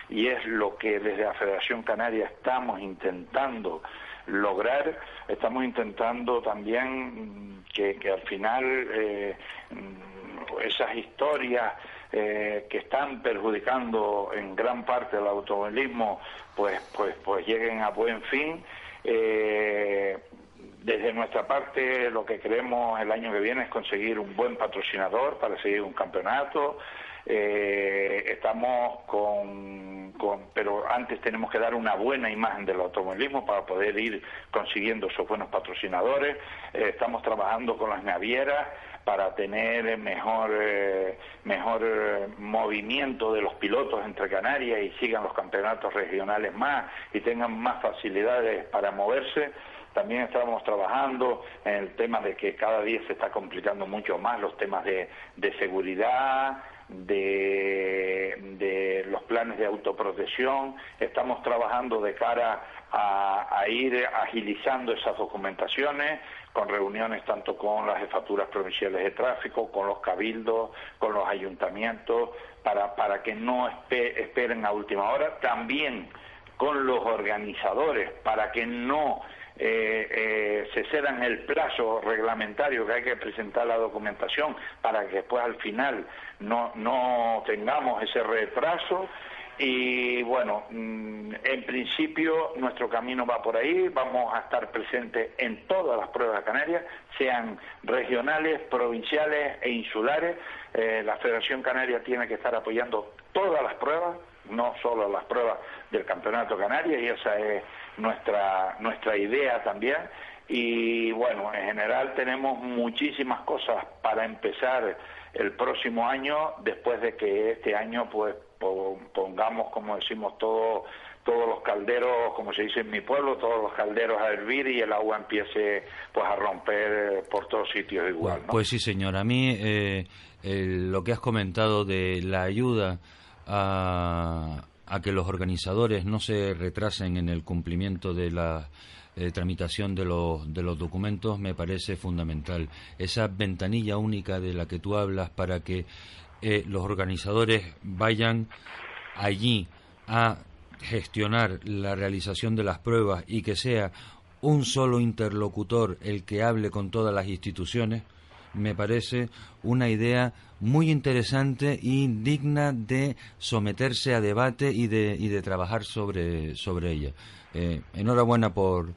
S7: y es lo que desde la Federación Canaria estamos intentando lograr. Estamos intentando también que, al final eh, esas historias eh, que están perjudicando en gran parte el automovilismo pues pues pues lleguen a buen fin. Eh, desde nuestra parte lo que queremos el año que viene es conseguir un buen patrocinador para seguir un campeonato eh, estamos con, pero antes tenemos que dar una buena imagen del automovilismo para poder ir consiguiendo esos buenos patrocinadores. Eh, estamos trabajando con las navieras para tener mejor eh, mejor movimiento de los pilotos entre Canarias y sigan los campeonatos regionales más y tengan más facilidades para moverse. También estamos trabajando en el tema de que cada día se está complicando mucho más los temas de, de seguridad, de, de, los planes de autoprotección, estamos trabajando de cara a, ir agilizando esas documentaciones, con reuniones tanto con las jefaturas provinciales de tráfico, con los cabildos, con los ayuntamientos, para, para que no esperen a última hora, también con los organizadores, para que no eh, eh, se cedan el plazo reglamentario que hay que presentar la documentación para que después al final no, no tengamos ese retraso. Y bueno, mm, en principio nuestro camino va por ahí, vamos a estar presentes en todas las pruebas canarias, sean regionales, provinciales e insulares. Eh, la Federación Canaria tiene que estar apoyando todas las pruebas, no solo las pruebas del Campeonato Canaria, y esa es nuestra, nuestra idea también. Y bueno, en general tenemos muchísimas cosas para empezar el próximo año, después de que este año pues pongamos, como decimos, todo, todos los calderos, como se dice en mi pueblo, todos los calderos a hervir y el agua empiece pues a romper por todos sitios igual.
S1: Pues sí, señor. A mí eh, lo que has comentado de la ayuda a, a que los organizadores no se retrasen en el cumplimiento de la eh, tramitación de los, de los documentos me parece fundamental. Esa ventanilla única de la que tú hablas para que eh, los organizadores vayan allí a gestionar la realización de las pruebas y que sea un solo interlocutor el que hable con todas las instituciones, me parece una idea muy interesante y digna de someterse a debate y de, y de trabajar sobre, sobre ella. Eh, enhorabuena por,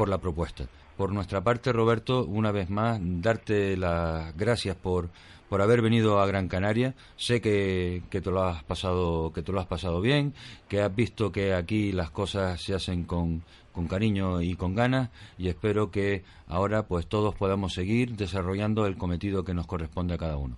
S1: por la propuesta. por nuestra parte, Roberto, una vez más, darte las gracias por, por haber venido a Gran Canaria. Sé que, que, te lo has pasado, que te lo has pasado bien, que has visto que aquí las cosas se hacen con, con cariño y con ganas y espero que ahora pues todos podamos seguir desarrollando el cometido que nos corresponde a cada uno.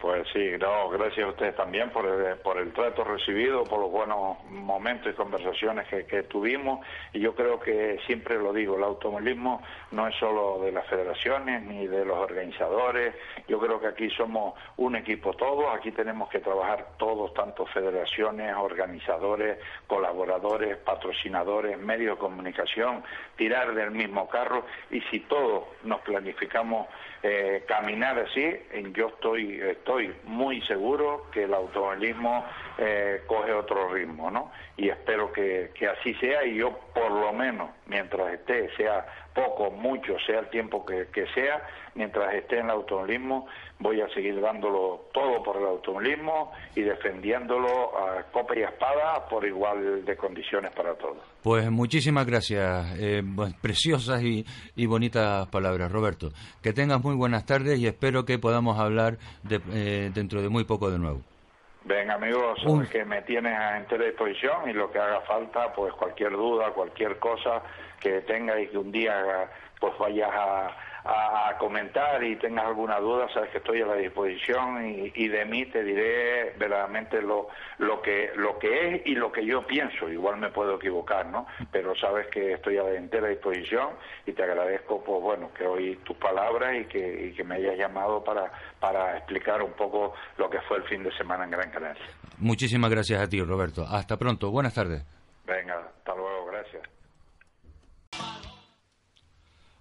S7: Pues sí, no, gracias a ustedes también por el, por el trato recibido, por los buenos momentos y conversaciones que, tuvimos. Y yo creo que siempre lo digo, el automovilismo no es solo de las federaciones ni de los organizadores. Yo creo que aquí somos un equipo todos, aquí tenemos que trabajar todos, tanto federaciones, organizadores, colaboradores, patrocinadores, medios de comunicación, tirar del mismo carro. Y si todos nos planificamos eh, caminar así, yo estoy estoy muy seguro que el automovilismo eh, coge otro ritmo, ¿no? Y espero que, así sea y yo por lo menos, mientras esté, sea poco, mucho, sea el tiempo que, sea, mientras esté en el automovilismo, voy a seguir dándolo todo por el automovilismo y defendiéndolo a copa y espada por igual de condiciones para todos.
S1: Pues muchísimas gracias, eh, preciosas y, y, bonitas palabras, Roberto. Que tengas muy buenas tardes y espero que podamos hablar de, eh, dentro de muy poco de nuevo.
S7: Ven amigos, que me tienes a entera disposición y lo que haga falta, pues cualquier duda, cualquier cosa que tenga y que un día pues vayas a, a, comentar y tengas alguna duda, sabes que estoy a la disposición y, de mí te diré verdaderamente lo, lo, que, lo que es y lo que yo pienso. Igual me puedo equivocar, ¿no? Pero sabes que estoy a la entera disposición y te agradezco, pues bueno, que oí tus palabras y que, y que me hayas llamado para, para explicar un poco lo que fue el fin de semana en Gran Canaria.
S1: Muchísimas gracias a ti, Roberto. Hasta pronto. Buenas tardes.
S7: Venga, hasta luego. Gracias.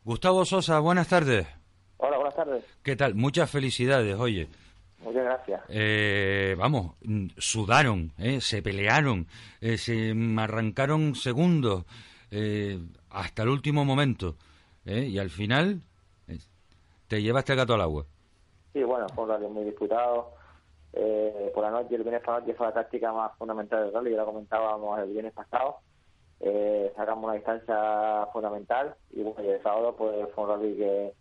S1: Gustavo Sosa, buenas tardes.
S8: Hola, buenas tardes.
S1: ¿Qué tal? Muchas felicidades, oye.
S8: Muchas gracias.
S1: Eh, vamos, sudaron, eh, se pelearon, eh, se arrancaron segundos hasta el último momento. y al final te llevaste el gato al agua.
S8: Sí, bueno, fue un rally muy disputado. por la noche, el viernes por noche fue la táctica más fundamental del rally, ya lo comentábamos el viernes pasado eh, sacamos una distancia fundamental y bueno, y el sábado pues fue un rally que,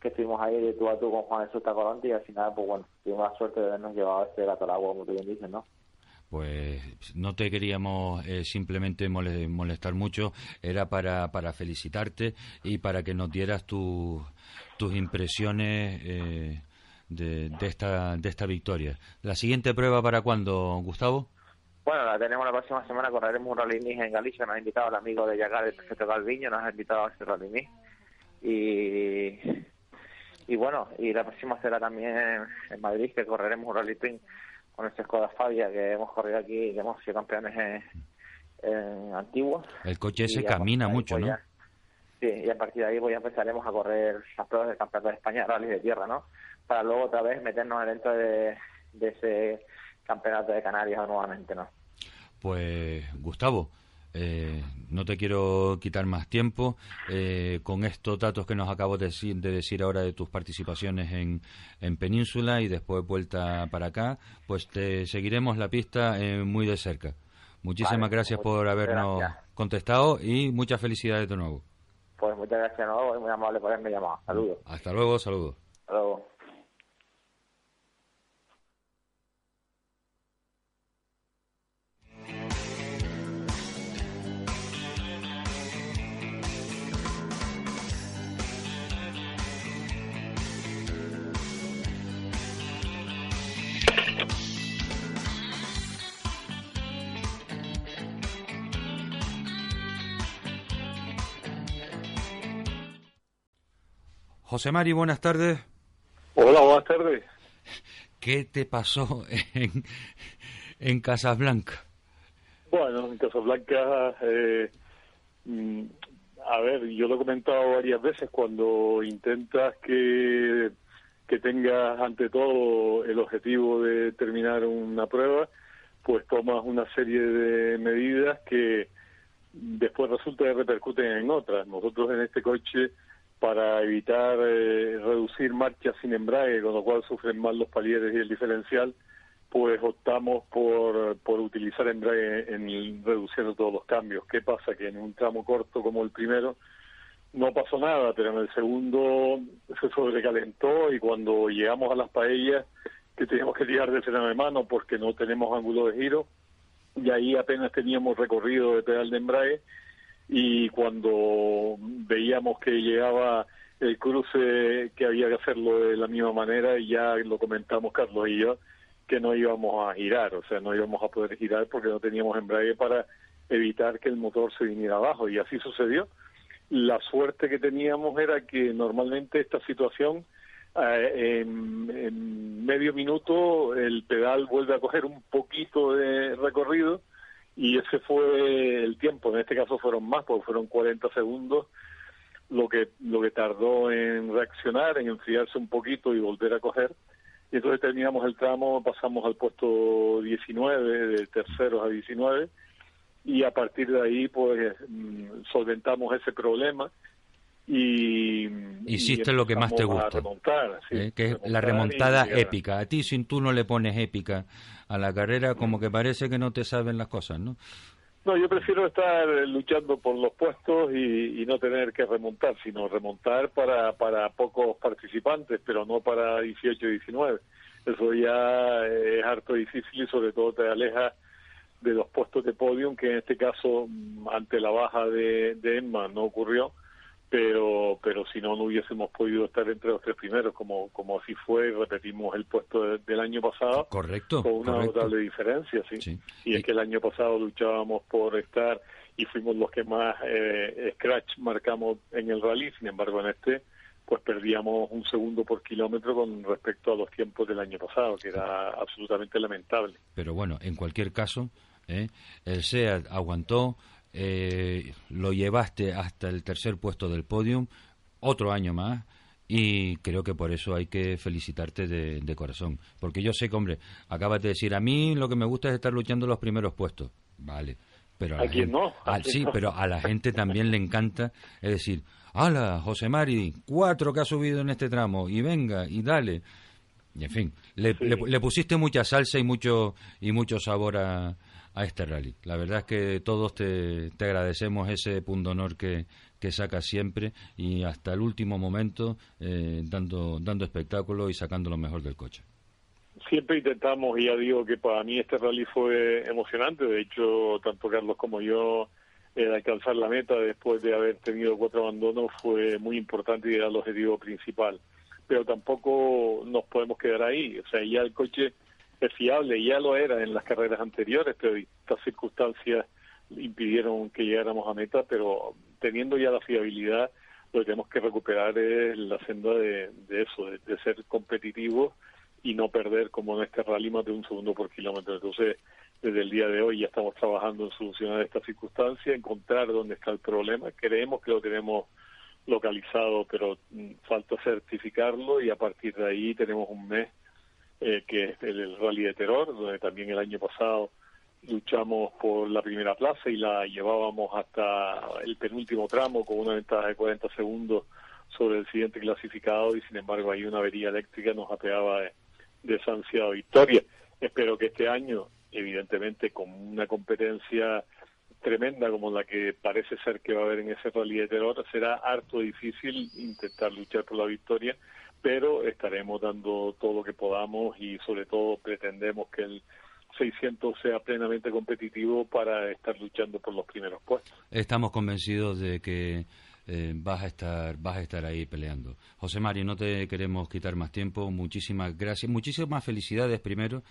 S8: que estuvimos ahí de tú a tú con Juan Jesús Tacoronte y al final pues bueno, tuvimos la suerte de habernos llevado este gato al agua, como tú bien dices, ¿no?
S1: Pues no te queríamos eh, simplemente molestar mucho, era para, para felicitarte y para que nos dieras tus impresiones eh, de, de, esta, de esta victoria. ¿La siguiente prueba para cuándo, Gustavo?
S8: Bueno, la tenemos la próxima semana, correremos un Rally en Galicia, nos ha invitado el amigo de Yagar, el Perfecto Calviño, nos ha invitado a ese Rally Y, y bueno, y la próxima será también en Madrid, que correremos un Rally con este Skoda Fabia, que hemos corrido aquí, que hemos sido campeones en, en Antigua.
S1: El coche ese camina mucho, ¿no?
S8: sí, y a partir de ahí pues ya empezaremos a correr las pruebas del Campeonato de España, Rally de Tierra, ¿no? Para luego otra vez meternos dentro de, de ese campeonato de Canarias nuevamente, ¿no?
S1: Pues Gustavo, eh, no te quiero quitar más tiempo. Eh, con estos datos que nos acabo de decir, de decir ahora de tus participaciones en, en, Península y después vuelta para acá, pues te seguiremos la pista eh, muy de cerca. Muchísimas gracias por habernos contestado y muchas felicidades de nuevo.
S8: Pues muchas gracias de nuevo y muy amable por haberme llamado. Saludos.
S1: Hasta luego, saludos.
S8: Hasta luego.
S1: José Mari, buenas tardes.
S9: Hola, buenas tardes.
S1: ¿Qué te pasó en, en Casablanca?
S9: Bueno, en Casablanca, eh, mm, a ver, yo lo he comentado varias veces, cuando intentas que, que tengas ante todo el objetivo de terminar una prueba, pues tomas una serie de medidas que después resulta que repercuten en otras. Nosotros en este coche para evitar eh, reducir marchas sin embrague, con lo cual sufren más los palieres y el diferencial, pues optamos por, por utilizar embrague en reduciendo todos los cambios. ¿Qué pasa? Que en un tramo corto como el primero, no pasó nada, pero en el segundo se sobrecalentó y cuando llegamos a las paellas que teníamos que tirar de freno de mano porque no tenemos ángulo de giro y ahí apenas teníamos recorrido de pedal de embrague y cuando veíamos que llegaba el cruce que había que hacerlo de la misma manera y ya lo comentamos Carlos y yo que no íbamos a girar, o sea, no íbamos a poder girar porque no teníamos embrague para evitar que el motor se viniera abajo y así sucedió. La suerte que teníamos era que normalmente esta situación eh, en, medio minuto el pedal vuelve a coger un poquito de recorrido y ese fue el tiempo. En este caso fueron más, porque fueron 40 segundos lo que lo que tardó en reaccionar, en enfriarse un poquito y volver a coger. Y entonces terminamos el tramo, pasamos al puesto 19, de terceros a 19, y a partir de ahí pues mm, solventamos ese problema y
S1: hiciste lo que más te gusta ¿eh? que es la remontada épica. A ti si tú no le pones épica a la carrera como que parece que no te saben las cosas no
S9: no yo prefiero estar luchando por los puestos y, no tener que remontar sino remontar para para pocos participantes pero no para 18 y 19 eso ya es harto difícil y sobre todo te aleja de los puestos de podium, que en este caso, mm, ante la baja de, de Emma, no ocurrió, pero pero si no, no hubiésemos podido estar entre los tres primeros, como, como así fue, repetimos el puesto del año pasado.
S1: Correcto.
S9: Con una notable diferencia, ¿sí? Y es que el año pasado luchábamos por estar y fuimos los que más eh, scratch marcamos en el rally, sin embargo, en este pues perdíamos un segundo por kilómetro con respecto a los tiempos del año pasado, que era absolutamente lamentable.
S1: Pero bueno, en cualquier caso, ¿eh? El SEAT aguantó, eh, lo llevaste hasta el tercer puesto del podium, otro año más, y creo que por eso hay que felicitarte de, corazón. Porque yo sé que, hombre, acabas de decir, a mí lo que me gusta es estar luchando los primeros puestos. Vale. Pero a, la gente,
S9: no?
S1: sí, pero a la gente también le encanta, es decir, ¡Hala, José Mari! Cuatro que ha subido en este tramo, y venga, y dale. Y en fin, le, le pusiste mucha salsa y mucho, y mucho sabor a, a este rally. La verdad es que todos te, te agradecemos ese punto honor que, que sacas siempre y hasta el último momento eh, dando, dando espectáculo y sacando lo mejor del coche.
S9: Siempre intentamos, y ya digo que para mí este rally fue emocionante, de hecho tanto Carlos como yo el alcanzar la meta después de haber tenido cuatro abandonos fue muy importante y era el objetivo principal. Pero tampoco nos podemos quedar ahí, o sea, ya el coche es fiable, ya lo era en las carreras anteriores, pero estas circunstancias impidieron que llegáramos a meta, pero teniendo ya la fiabilidad, lo que tenemos que recuperar es la senda de, eso, de, ser competitivos y no perder como en este rally más de un segundo por kilómetro. Entonces, desde el día de hoy ya estamos trabajando en solucionar esta circunstancia, encontrar dónde está el problema. Creemos que lo tenemos localizado, pero mm, falta certificarlo y a partir de ahí tenemos un mes eh, que es el, Rally de Terror, donde también el año pasado luchamos por la primera plaza y la llevábamos hasta el penúltimo tramo con una ventaja de 40 segundos sobre el siguiente clasificado y sin embargo ahí una avería eléctrica nos apeaba de, de esa ansiada victoria. Espero que este año, evidentemente con una competencia tremenda como la que parece ser que va a haber en ese rally de terror, será harto difícil intentar luchar por la victoria, pero estaremos dando todo lo que podamos y sobre todo pretendemos que el 600 sea plenamente competitivo para estar luchando por los primeros puestos.
S1: Estamos convencidos de que eh, vas a estar vas a estar ahí peleando. José Mario, no te queremos quitar más tiempo. Muchísimas gracias, muchísimas felicidades primero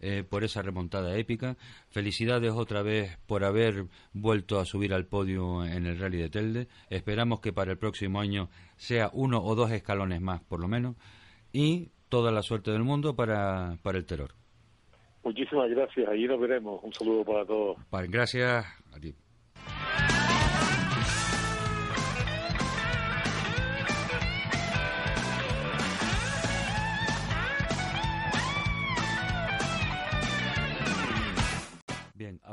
S1: eh, por esa remontada épica. Felicidades otra vez por haber vuelto a subir al podio en el Rally de Telde. Esperamos que para el próximo año sea uno o dos escalones más, por lo menos. Y toda la suerte del mundo para, para el terror.
S9: Muchísimas gracias. Allí nos veremos. Un saludo para todos.
S1: Gracias a ti.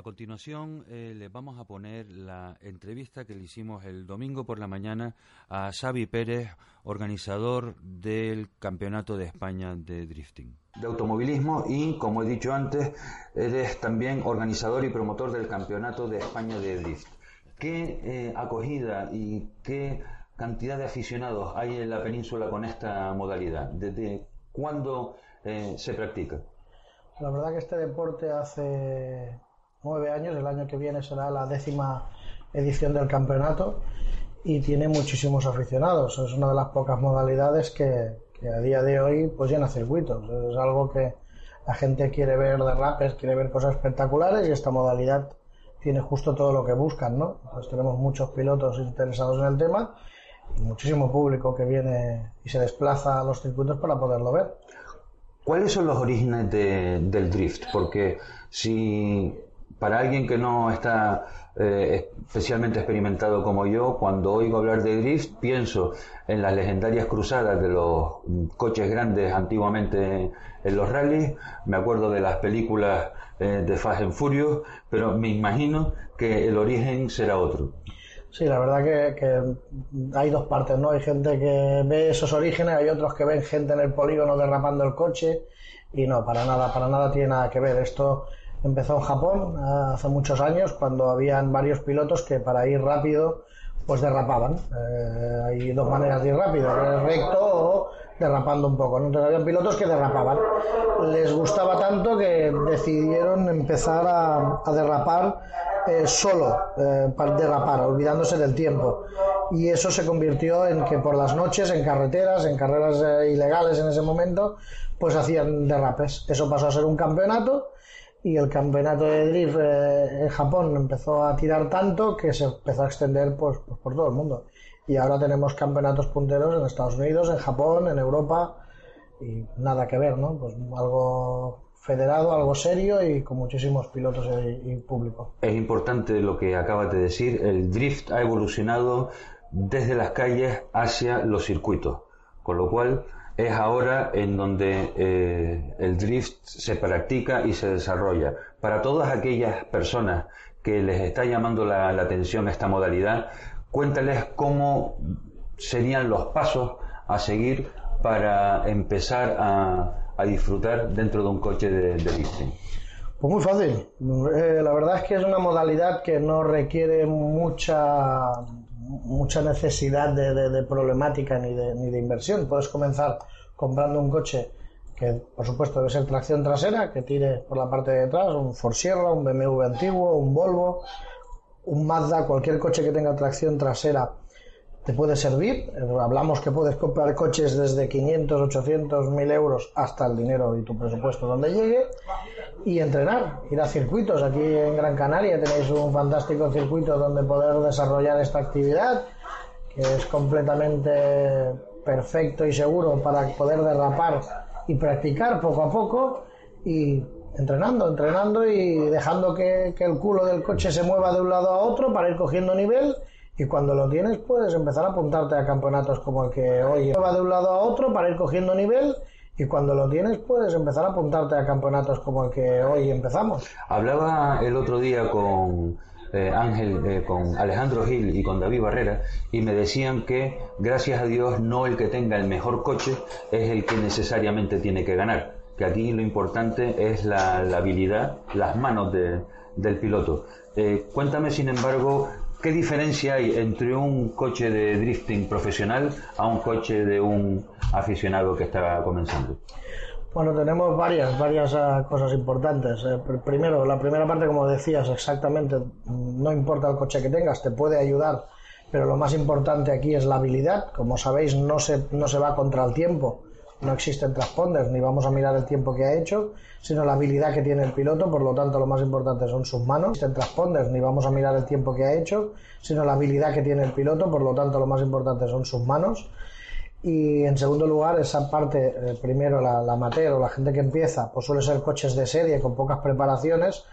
S1: A continuación eh, les vamos a poner la entrevista que le hicimos el domingo por la mañana a Xavi Pérez, organizador del Campeonato de España de Drifting.
S10: De automovilismo y, como he dicho antes, eres también organizador y promotor del Campeonato de España de Drift. ¿Qué eh, acogida y qué
S1: cantidad de aficionados hay en la península con esta modalidad? ¿Desde cuándo eh, se practica?
S11: La verdad que este deporte hace nueve años, el año que viene será la décima edición del campeonato y tiene muchísimos aficionados. Es una de las pocas modalidades que, a día de hoy pues llena circuitos. Es algo que la gente quiere ver de rappers, quiere ver cosas espectaculares y esta modalidad tiene justo todo lo que buscan, ¿no? Pues tenemos muchos pilotos interesados en el tema y muchísimo público que viene y se desplaza a los circuitos para poderlo ver.
S1: ¿Cuáles son los orígenes del drift? Porque si para alguien que no está eh, especialmente experimentado como yo, cuando oigo hablar de drift, pienso en las legendarias cruzadas de los coches grandes antiguamente en los rallies, me acuerdo de las películas eh, de Fast and Furious, pero me imagino que el origen será otro.
S11: Sí, la verdad que, hay dos partes, ¿no? Hay gente que ve esos orígenes, hay otros que ven gente en el polígono derrapando el coche y no, para nada, para nada tiene nada que ver. Esto empezó en Japón hace muchos años cuando habían varios pilotos que para ir rápido pues derrapaban. Eh, hay dos maneras de ir rápido, recto o derrapando un poco. Entonces había pilotos que derrapaban. Les gustaba tanto que decidieron empezar a, derrapar eh, solo eh, para derrapar, olvidándose del tiempo. Y eso se convirtió en que por las noches, en carreteras, en carreras ilegales en ese momento, pues hacían derrapes. Eso pasó a ser un campeonato y el campeonato de drift en Japón empezó a tirar tanto que se empezó a extender pues, pues, por todo el mundo. Y ahora tenemos campeonatos punteros en Estados Unidos, en Japón, en Europa y nada que ver, ¿no? Pues algo federado, algo serio y con muchísimos pilotos y, público.
S1: Es importante lo que acabas de decir, el drift ha evolucionado desde las calles hacia los circuitos, con lo cual es ahora en donde eh, el drift se practica y se desarrolla. Para todas aquellas personas que les está llamando la, atención esta modalidad, cuéntales cómo serían los pasos a seguir para empezar a, disfrutar dentro de un coche de, de
S11: Pues muy fácil. Eh, la verdad es que es una modalidad que no requiere mucha mucha necesidad de, problemática ni de, ni de inversión. Puedes comenzar comprando un coche que por supuesto debe ser tracción trasera, que tire por la parte de detrás, un Ford Sierra, un BMW antiguo, un Volvo, un Mazda, cualquier coche que tenga tracción trasera te puede servir. Hablamos que puedes comprar coches desde 500, 800, 1000 euros hasta el dinero y tu presupuesto donde llegue y entrenar, ir a circuitos. Aquí en Gran Canaria tenéis un fantástico circuito donde poder desarrollar esta actividad que es completamente perfecto y seguro para poder derrapar y practicar poco a poco y entrenando, entrenando y dejando que, que el culo del coche se mueva de un lado a otro para ir cogiendo nivel y cuando lo tienes puedes empezar a apuntarte a campeonatos como el que hoy va de un lado a otro para ir cogiendo nivel y cuando lo tienes puedes empezar a apuntarte a campeonatos como el que hoy empezamos.
S1: Hablaba el otro día con eh, Ángel, eh, con Alejandro Gil y con David Barrera y me decían que gracias a Dios no el que tenga el mejor coche es el que necesariamente tiene que ganar, que aquí lo importante es la, habilidad, las manos del piloto. Eh, cuéntame sin embargo ¿Qué diferencia hay entre un coche de drifting profesional a un coche de un aficionado que está comenzando?
S11: Bueno, tenemos varias, varias ah, cosas importantes. Eh, primero, la primera parte, como decías, exactamente, no importa el coche que tengas, te puede ayudar, pero lo más importante aquí es la habilidad. Como sabéis, no se, no se va contra el tiempo, no existen transponders, ni vamos a mirar el tiempo que ha hecho, sino la habilidad que tiene el piloto, por lo tanto lo más importante son sus manos. No existen transponders, ni vamos a mirar el tiempo que ha hecho, sino la habilidad que tiene el piloto, por lo tanto lo más importante son sus manos. Y en segundo lugar, esa parte, eh, primero la, la amateur o la gente que empieza, pues suele ser coches de serie con pocas preparaciones,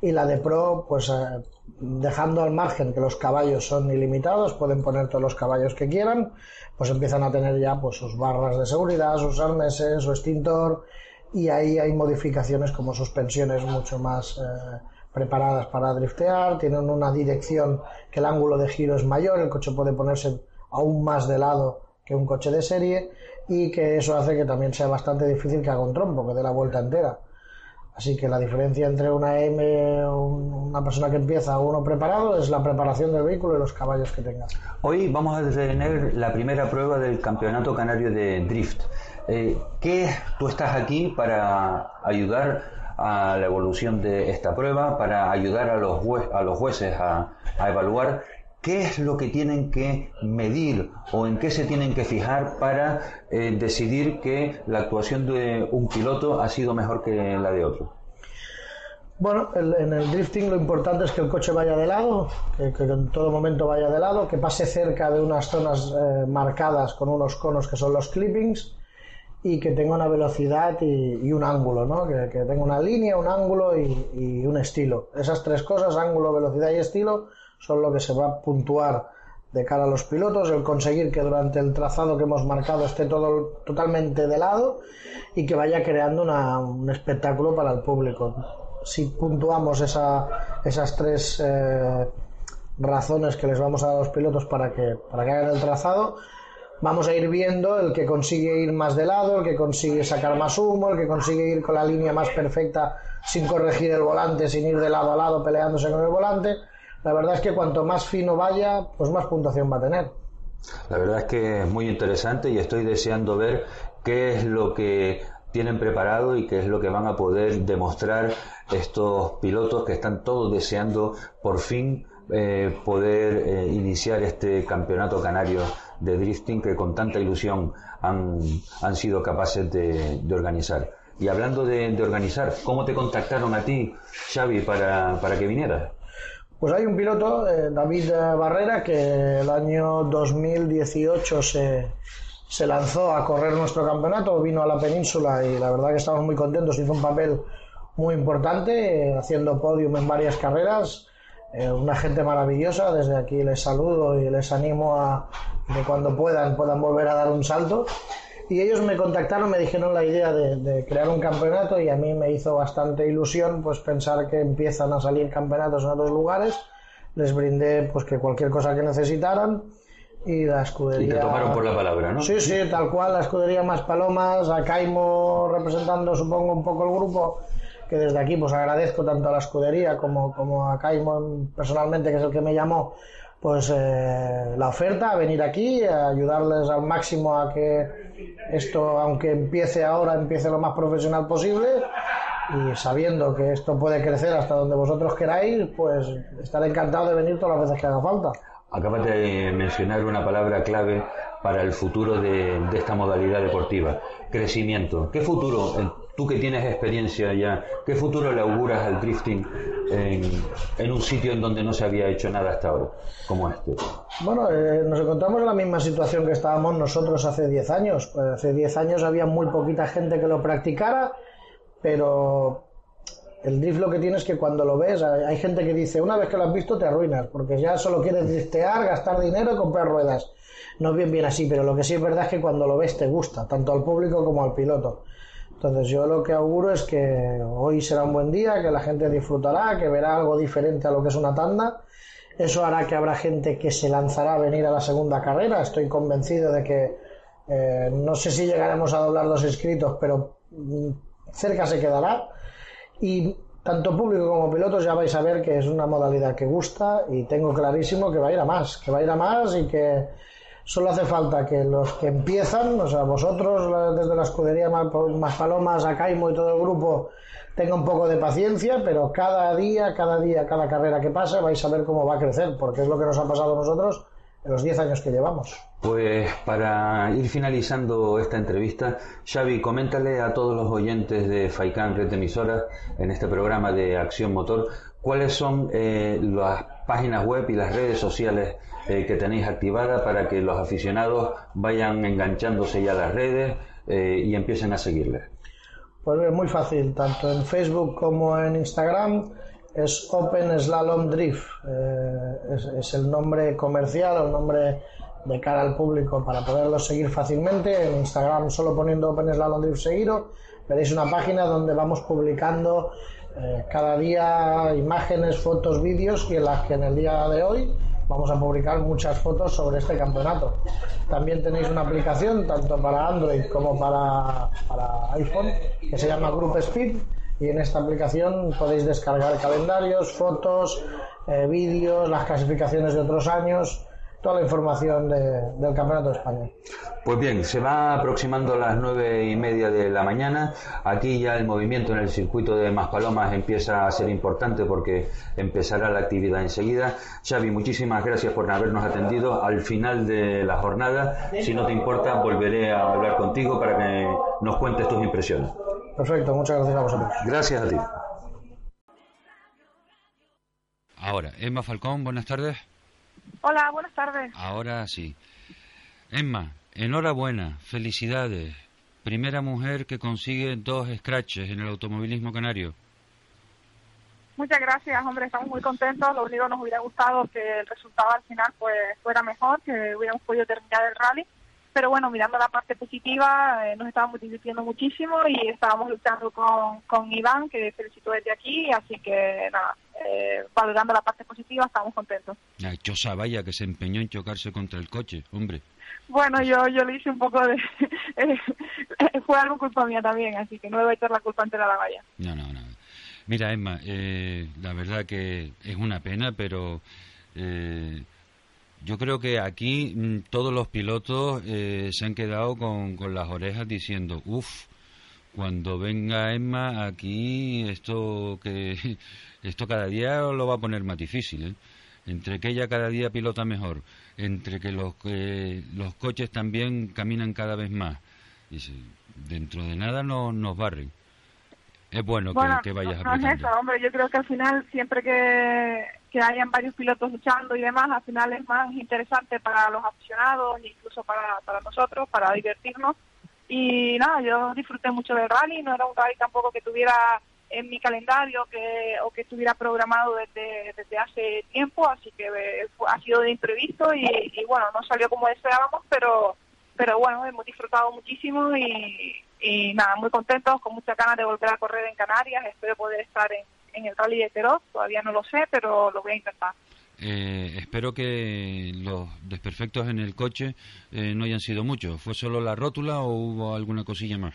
S11: y la de Pro, pues eh, dejando al margen que los caballos son ilimitados, pueden poner todos los caballos que quieran, pues empiezan a tener ya pues sus barras de seguridad, sus arneses, su extintor y ahí hay modificaciones como suspensiones mucho más eh, preparadas para driftear, tienen una dirección que el ángulo de giro es mayor, el coche puede ponerse aún más de lado que un coche de serie y que eso hace que también sea bastante difícil que haga un trompo, que dé la vuelta entera. Así que la diferencia entre una M, una persona que empieza o uno preparado es la preparación del vehículo y los caballos que tenga.
S1: Hoy vamos a tener la primera prueba del Campeonato Canario de Drift. Eh, ¿Qué tú estás aquí para ayudar a la evolución de esta prueba, para ayudar a los, a los jueces a, a evaluar qué es lo que tienen que medir o en qué se tienen que fijar para eh, decidir que la actuación de un piloto ha sido mejor que la de otro?
S11: Bueno, en el drifting lo importante es que el coche vaya de lado, que, en todo momento vaya de lado, que pase cerca de unas zonas eh, marcadas con unos conos que son los clippings y que tenga una velocidad y, un ángulo, ¿no? Que, tenga una línea, un ángulo y, y, un estilo. Esas tres cosas, ángulo, velocidad y estilo, son lo que se va a puntuar de cara a los pilotos, el conseguir que durante el trazado que hemos marcado esté todo totalmente de lado y que vaya creando un espectáculo para el público. Si puntuamos esas tres eh, razones que les vamos a dar a los pilotos para que, para que hagan el trazado, vamos a ir viendo el que consigue ir más de lado, el que consigue sacar más humo, el que consigue ir con la línea más perfecta sin corregir el volante, sin ir de lado a lado peleándose con el volante la verdad es que cuanto más fino vaya, pues más puntuación va a tener.
S1: La verdad es que es muy interesante y estoy deseando ver qué es lo que tienen preparado y qué es lo que van a poder demostrar estos pilotos que están todos deseando por fin eh, poder eh, iniciar este campeonato canario de drifting que con tanta ilusión han, han sido capaces de, organizar. Y hablando de, de, organizar, ¿cómo te contactaron a ti, Xavi, para, para que vinieras?
S11: Pues hay un piloto, eh, David Barrera, que el año 2018 se, se lanzó a correr nuestro campeonato, vino a la península y la verdad que estamos muy contentos, hizo un papel muy importante, eh, haciendo podium en varias carreras. Eh, una gente maravillosa, desde aquí les saludo y les animo a que cuando puedan puedan volver a dar un salto y ellos me contactaron, me dijeron la idea de, crear un campeonato y a mí me hizo bastante ilusión pues pensar que empiezan a salir campeonatos en otros lugares. Les brindé pues que cualquier cosa que necesitaran y la escudería.
S1: Y te tomaron por la palabra, ¿no?
S11: Sí, sí, tal cual, la escudería Más Palomas, a Caimo representando supongo un poco el grupo, que desde aquí pues agradezco tanto a la escudería como, como a Caimo personalmente, que es el que me llamó, pues eh, la oferta, a venir aquí, a ayudarles al máximo a que esto, aunque empiece ahora, empiece lo más profesional posible y sabiendo que esto puede crecer hasta donde vosotros queráis, pues estaré encantado de venir todas las veces que haga falta.
S1: Acabas de mencionar una palabra clave para el futuro de, de esta modalidad deportiva, crecimiento. ¿Qué futuro Tú que tienes experiencia ya, ¿qué futuro le auguras al drifting en, un sitio en donde no se había hecho nada hasta ahora, como este?
S11: Bueno, eh, nos encontramos en la misma situación que estábamos nosotros hace 10 años. Pues hace 10 años había muy poquita gente que lo practicara, pero el drift lo que tienes es que cuando lo ves, hay gente que dice, una vez que lo has visto te arruinas, porque ya solo quieres driftear, gastar dinero y comprar ruedas. No es bien bien así, pero lo que sí es verdad es que cuando lo ves te gusta, tanto al público como al piloto. Entonces yo lo que auguro es que hoy será un buen día, que la gente disfrutará, que verá algo diferente a lo que es una tanda. Eso hará que habrá gente que se lanzará a venir a la segunda carrera. Estoy convencido de que eh, no sé si llegaremos a doblar los inscritos, pero mm, cerca se quedará. Y tanto público como pilotos ya vais a ver que es una modalidad que gusta y tengo clarísimo que va a ir a más, que va a ir a más y que Solo hace falta que los que empiezan, o sea, vosotros desde la escudería Más Palomas, Acaimo y todo el grupo, tenga un poco de paciencia, pero cada día, cada día, cada carrera que pase vais a ver cómo va a crecer, porque es lo que nos ha pasado a nosotros en los 10 años que llevamos.
S1: Pues para ir finalizando esta entrevista, Xavi, coméntale a todos los oyentes de Faikan Red en este programa de Acción Motor cuáles son eh, las páginas web y las redes sociales eh, que tenéis activada para que los aficionados vayan enganchándose ya a las redes eh, y empiecen a seguirles?
S11: Pues es muy fácil, tanto en Facebook como en Instagram es Open Slalom Drift. Eh, es, el nombre comercial, el nombre de cara al público para poderlo seguir fácilmente. En Instagram solo poniendo Open Slalom Drift seguido veréis una página donde vamos publicando cada día imágenes, fotos, vídeos y en las que en el día de hoy vamos a publicar muchas fotos sobre este campeonato. También tenéis una aplicación, tanto para Android como para, para iPhone, que se llama Group Speed, y en esta aplicación podéis descargar calendarios, fotos, eh, vídeos, las clasificaciones de otros años, toda la información del Campeonato de España.
S10: Pues bien, se va aproximando las nueve y media de la mañana. Aquí ya el movimiento en el circuito de Maspalomas empieza a ser importante porque empezará la actividad enseguida. Xavi, muchísimas gracias por habernos atendido. Al final de la jornada, si no te importa, volveré a hablar contigo para que nos cuentes tus impresiones.
S11: Perfecto, muchas gracias a vosotros.
S10: Gracias a ti.
S1: Ahora, Emma Falcón, buenas tardes.
S12: Hola, buenas tardes.
S1: Ahora sí. Emma, enhorabuena, felicidades. Primera mujer que consigue dos scratches en el automovilismo canario.
S12: Muchas gracias, hombre, estamos muy contentos. Lo único nos hubiera gustado que el resultado al final pues fuera mejor, que hubiéramos podido terminar el rally pero bueno, mirando la parte positiva, eh, nos estábamos divirtiendo muchísimo y estábamos luchando con, con Iván, que felicito desde aquí, así que nada, eh, valorando la parte positiva, estamos contentos.
S1: La chosa vaya que se empeñó en chocarse contra el coche, hombre.
S12: Bueno, yo, yo le hice un poco de... Fue algo culpa mía también, así que no debo echar la culpa entera a la valla.
S1: No, no, no. Mira, Emma, eh, la verdad que es una pena, pero... Eh, yo creo que aquí mm, todos los pilotos eh, se han quedado con, con las orejas diciendo, uff, cuando venga Emma aquí esto que esto cada día lo va a poner más difícil, ¿eh? entre que ella cada día pilota mejor, entre que los que los coches también caminan cada vez más, dentro de nada no, nos barren. Es bueno, que, vayas
S12: no, no es eso, hombre, yo creo que al final siempre que que hayan varios pilotos luchando y demás, al final es más interesante para los aficionados e incluso para, para nosotros, para divertirnos. Y nada, yo disfruté mucho del rally, no era un rally tampoco que tuviera en mi calendario que, o que estuviera programado desde, desde hace tiempo, así que eh, ha sido de imprevisto y, y, bueno, no salió como deseábamos, pero, pero bueno, hemos disfrutado muchísimo y, y nada, muy contentos, con muchas ganas de volver a correr en Canarias, espero poder estar en, en el rally de Teros, todavía no lo sé, pero lo voy a intentar.
S1: Eh, espero que los desperfectos en el coche eh, no hayan sido muchos. ¿Fue solo la rótula o hubo alguna cosilla más?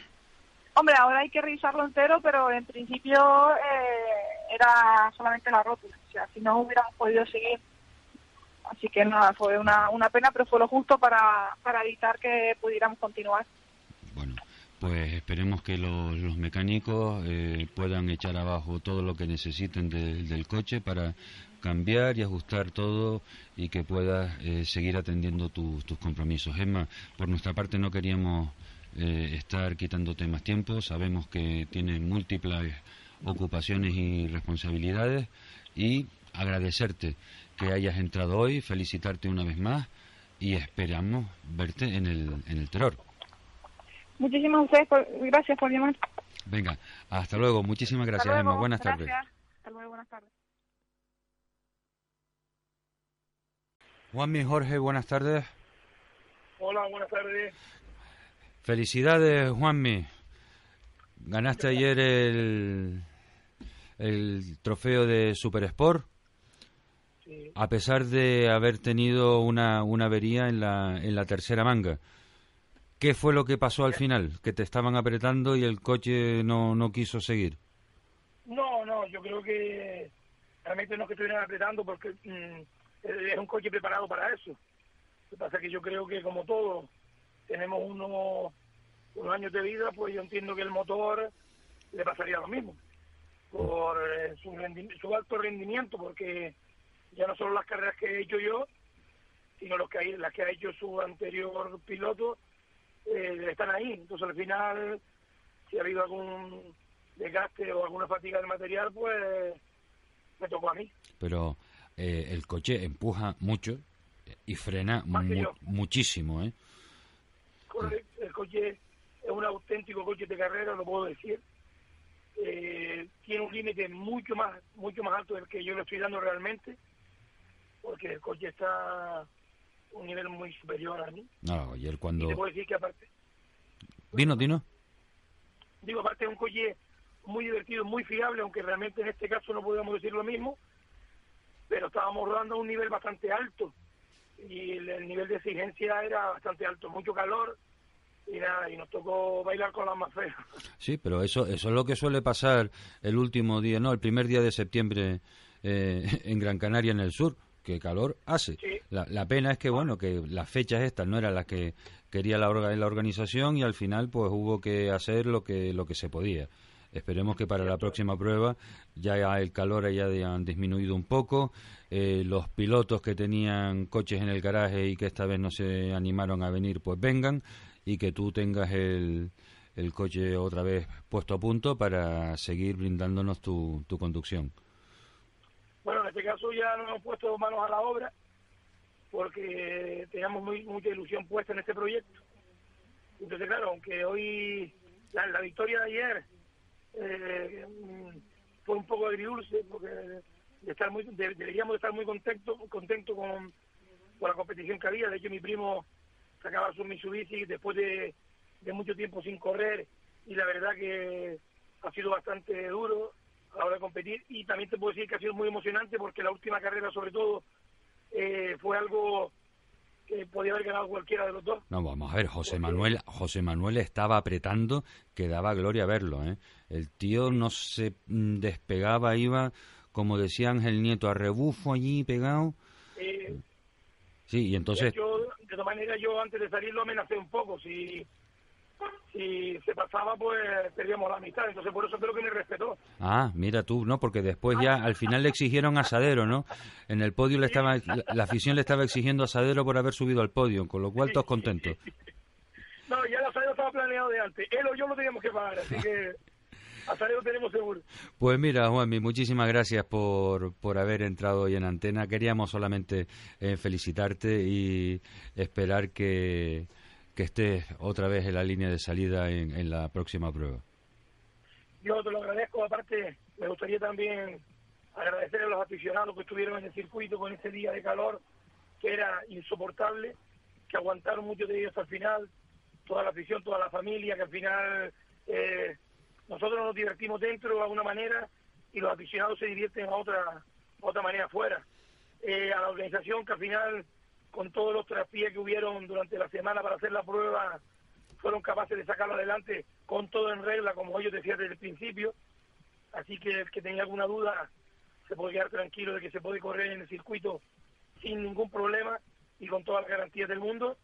S12: Hombre, ahora hay que revisarlo entero, pero en principio eh, era solamente la rótula. O sea, si no hubiéramos podido seguir. Así que nada, fue una, una pena, pero fue lo justo para, para evitar que pudiéramos continuar.
S1: Pues esperemos que los, mecánicos eh, puedan echar abajo todo lo que necesiten del coche para cambiar y ajustar todo y que puedas eh, seguir atendiendo tus compromisos. Emma, por nuestra parte no queríamos eh, estar quitándote más tiempo, sabemos que tienes múltiples ocupaciones y responsabilidades y agradecerte que hayas entrado hoy, felicitarte una vez más y esperamos verte en el, en el terror.
S12: Muchísimas gracias por llamar.
S1: Venga, hasta luego. Muchísimas gracias, Emma. Buenas
S12: tardes. Hasta luego, buenas tardes.
S1: Juanmi Jorge, buenas tardes.
S13: Hola, buenas tardes.
S1: Felicidades, Juanmi. Ganaste ayer el, el trofeo de Super Sport. Sí. A pesar de haber tenido una, una avería en la, en la tercera manga. ¿Qué fue lo que pasó al final? ¿Que te estaban apretando y el coche no, no quiso seguir?
S13: No, no, yo creo que realmente no es que estuvieran apretando porque mm, es un coche preparado para eso. Lo que pasa es que yo creo que como todos tenemos unos, unos años de vida, pues yo entiendo que el motor le pasaría lo mismo por eh, su, su alto rendimiento, porque ya no solo las carreras que he hecho yo, sino los que hay, las que ha hecho su anterior piloto, eh, están ahí. Entonces al final, si ha habido algún desgaste o alguna fatiga del material, pues me tocó a mí.
S1: Pero eh, el coche empuja mucho y frena muchísimo, ¿eh?
S13: El coche es un auténtico coche de carrera, lo puedo decir. Eh, tiene un límite mucho más mucho más alto del que yo le estoy dando realmente, porque el coche está un nivel muy superior a mí.
S1: No, ayer cuando...
S13: Y te puedo decir que aparte...
S1: Dino, Dino.
S13: Digo, aparte es un coche muy divertido, muy fiable, aunque realmente en este caso no podemos decir lo mismo, pero estábamos rodando a un nivel bastante alto y el, nivel de exigencia era bastante alto, mucho calor y nada, y nos tocó bailar con las más feas.
S1: Sí, pero eso, eso es lo que suele pasar el último día, no, el primer día de septiembre eh, en Gran Canaria, en el sur, que calor hace. La, la, pena es que, bueno, que las fechas estas no eran las que quería la, la organización y al final pues hubo que hacer lo que, lo que se podía. Esperemos que para la próxima prueba ya el calor haya disminuido un poco, eh, los pilotos que tenían coches en el garaje y que esta vez no se animaron a venir pues vengan y que tú tengas el, el coche otra vez puesto a punto para seguir brindándonos tu, tu conducción.
S13: Bueno, en este caso ya nos hemos puesto manos a la obra porque teníamos muy, mucha ilusión puesta en este proyecto. Entonces, claro, aunque hoy la, la victoria de ayer eh, fue un poco agridulce porque de estar muy, deberíamos estar muy contentos contento con, con la competición que había. De hecho, mi primo sacaba su Mitsubishi después de, mucho tiempo sin correr y la verdad que ha sido bastante duro a la hora de competir y también te puedo decir que ha sido muy emocionante porque la última carrera sobre todo eh, fue algo que podía haber ganado cualquiera de los dos.
S1: No, vamos a ver, José Manuel, José Manuel estaba apretando que daba gloria verlo, ¿eh? El tío no se mm, despegaba, iba, como decía Ángel Nieto, a rebufo allí pegado. sí, y entonces...
S13: Yo, de todas maneras, yo antes de salir lo amenacé un poco. Si, si se pasaba, pues perdíamos la amistad. Entonces, por eso creo que me respetó.
S1: Ah, mira tú, ¿no? Porque después ya al final le exigieron asadero, ¿no? En el podio le estaba, la, afición le estaba exigiendo asadero por haber subido al podio, con lo cual todos contentos.
S13: No, ya el asadero estaba planeado de antes. Él o yo lo teníamos que pagar, así que... Asadero tenemos seguro.
S1: Pues mira, Juanmi, muchísimas gracias por, por haber entrado hoy en antena. Queríamos solamente eh, felicitarte y esperar que, que estés otra vez en la línea de salida en, en la próxima prueba.
S13: Yo te lo agradezco. Aparte, me gustaría también agradecer a los aficionados que estuvieron en el circuito con ese día de calor que era insoportable, que aguantaron mucho de ellos hasta el final, toda la afición, toda la familia, que al final eh, nosotros nos divertimos dentro de alguna manera y los aficionados se divierten a otra, otra manera afuera. Eh, a la organización que al final, con todos los traspiés que hubieron durante la semana para hacer la prueba, fueron capaces de sacarlo adelante con todo en regla, como ellos decían desde el principio. Así que el que tenga alguna duda se puede quedar tranquilo de que se puede correr en el circuito sin ningún problema y con todas las garantías del mundo.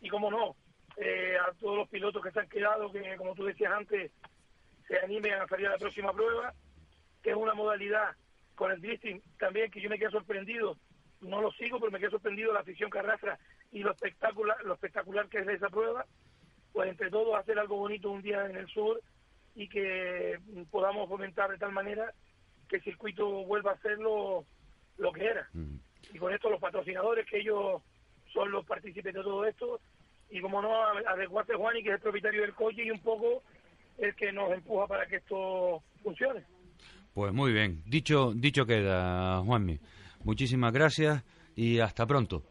S13: Y como no, eh, a todos los pilotos que se han quedado, que como tú decías antes, se animen a salir a la próxima prueba, que es una modalidad con el drifting también que yo me quedé sorprendido, no lo sigo, pero me quedé sorprendido la afición que arrastra y lo espectacular, lo espectacular que es esa prueba, pues entre todos hacer algo bonito un día en el sur y que podamos fomentar de tal manera que el circuito vuelva a ser lo, que era. Y con esto los patrocinadores, que ellos son los partícipes de todo esto, y como no, adecuarse Juan y que es el propietario del coche y un poco el que nos empuja para que esto funcione.
S1: Pues muy bien, dicho, dicho queda, Juanmi. Muchísimas gracias y hasta pronto.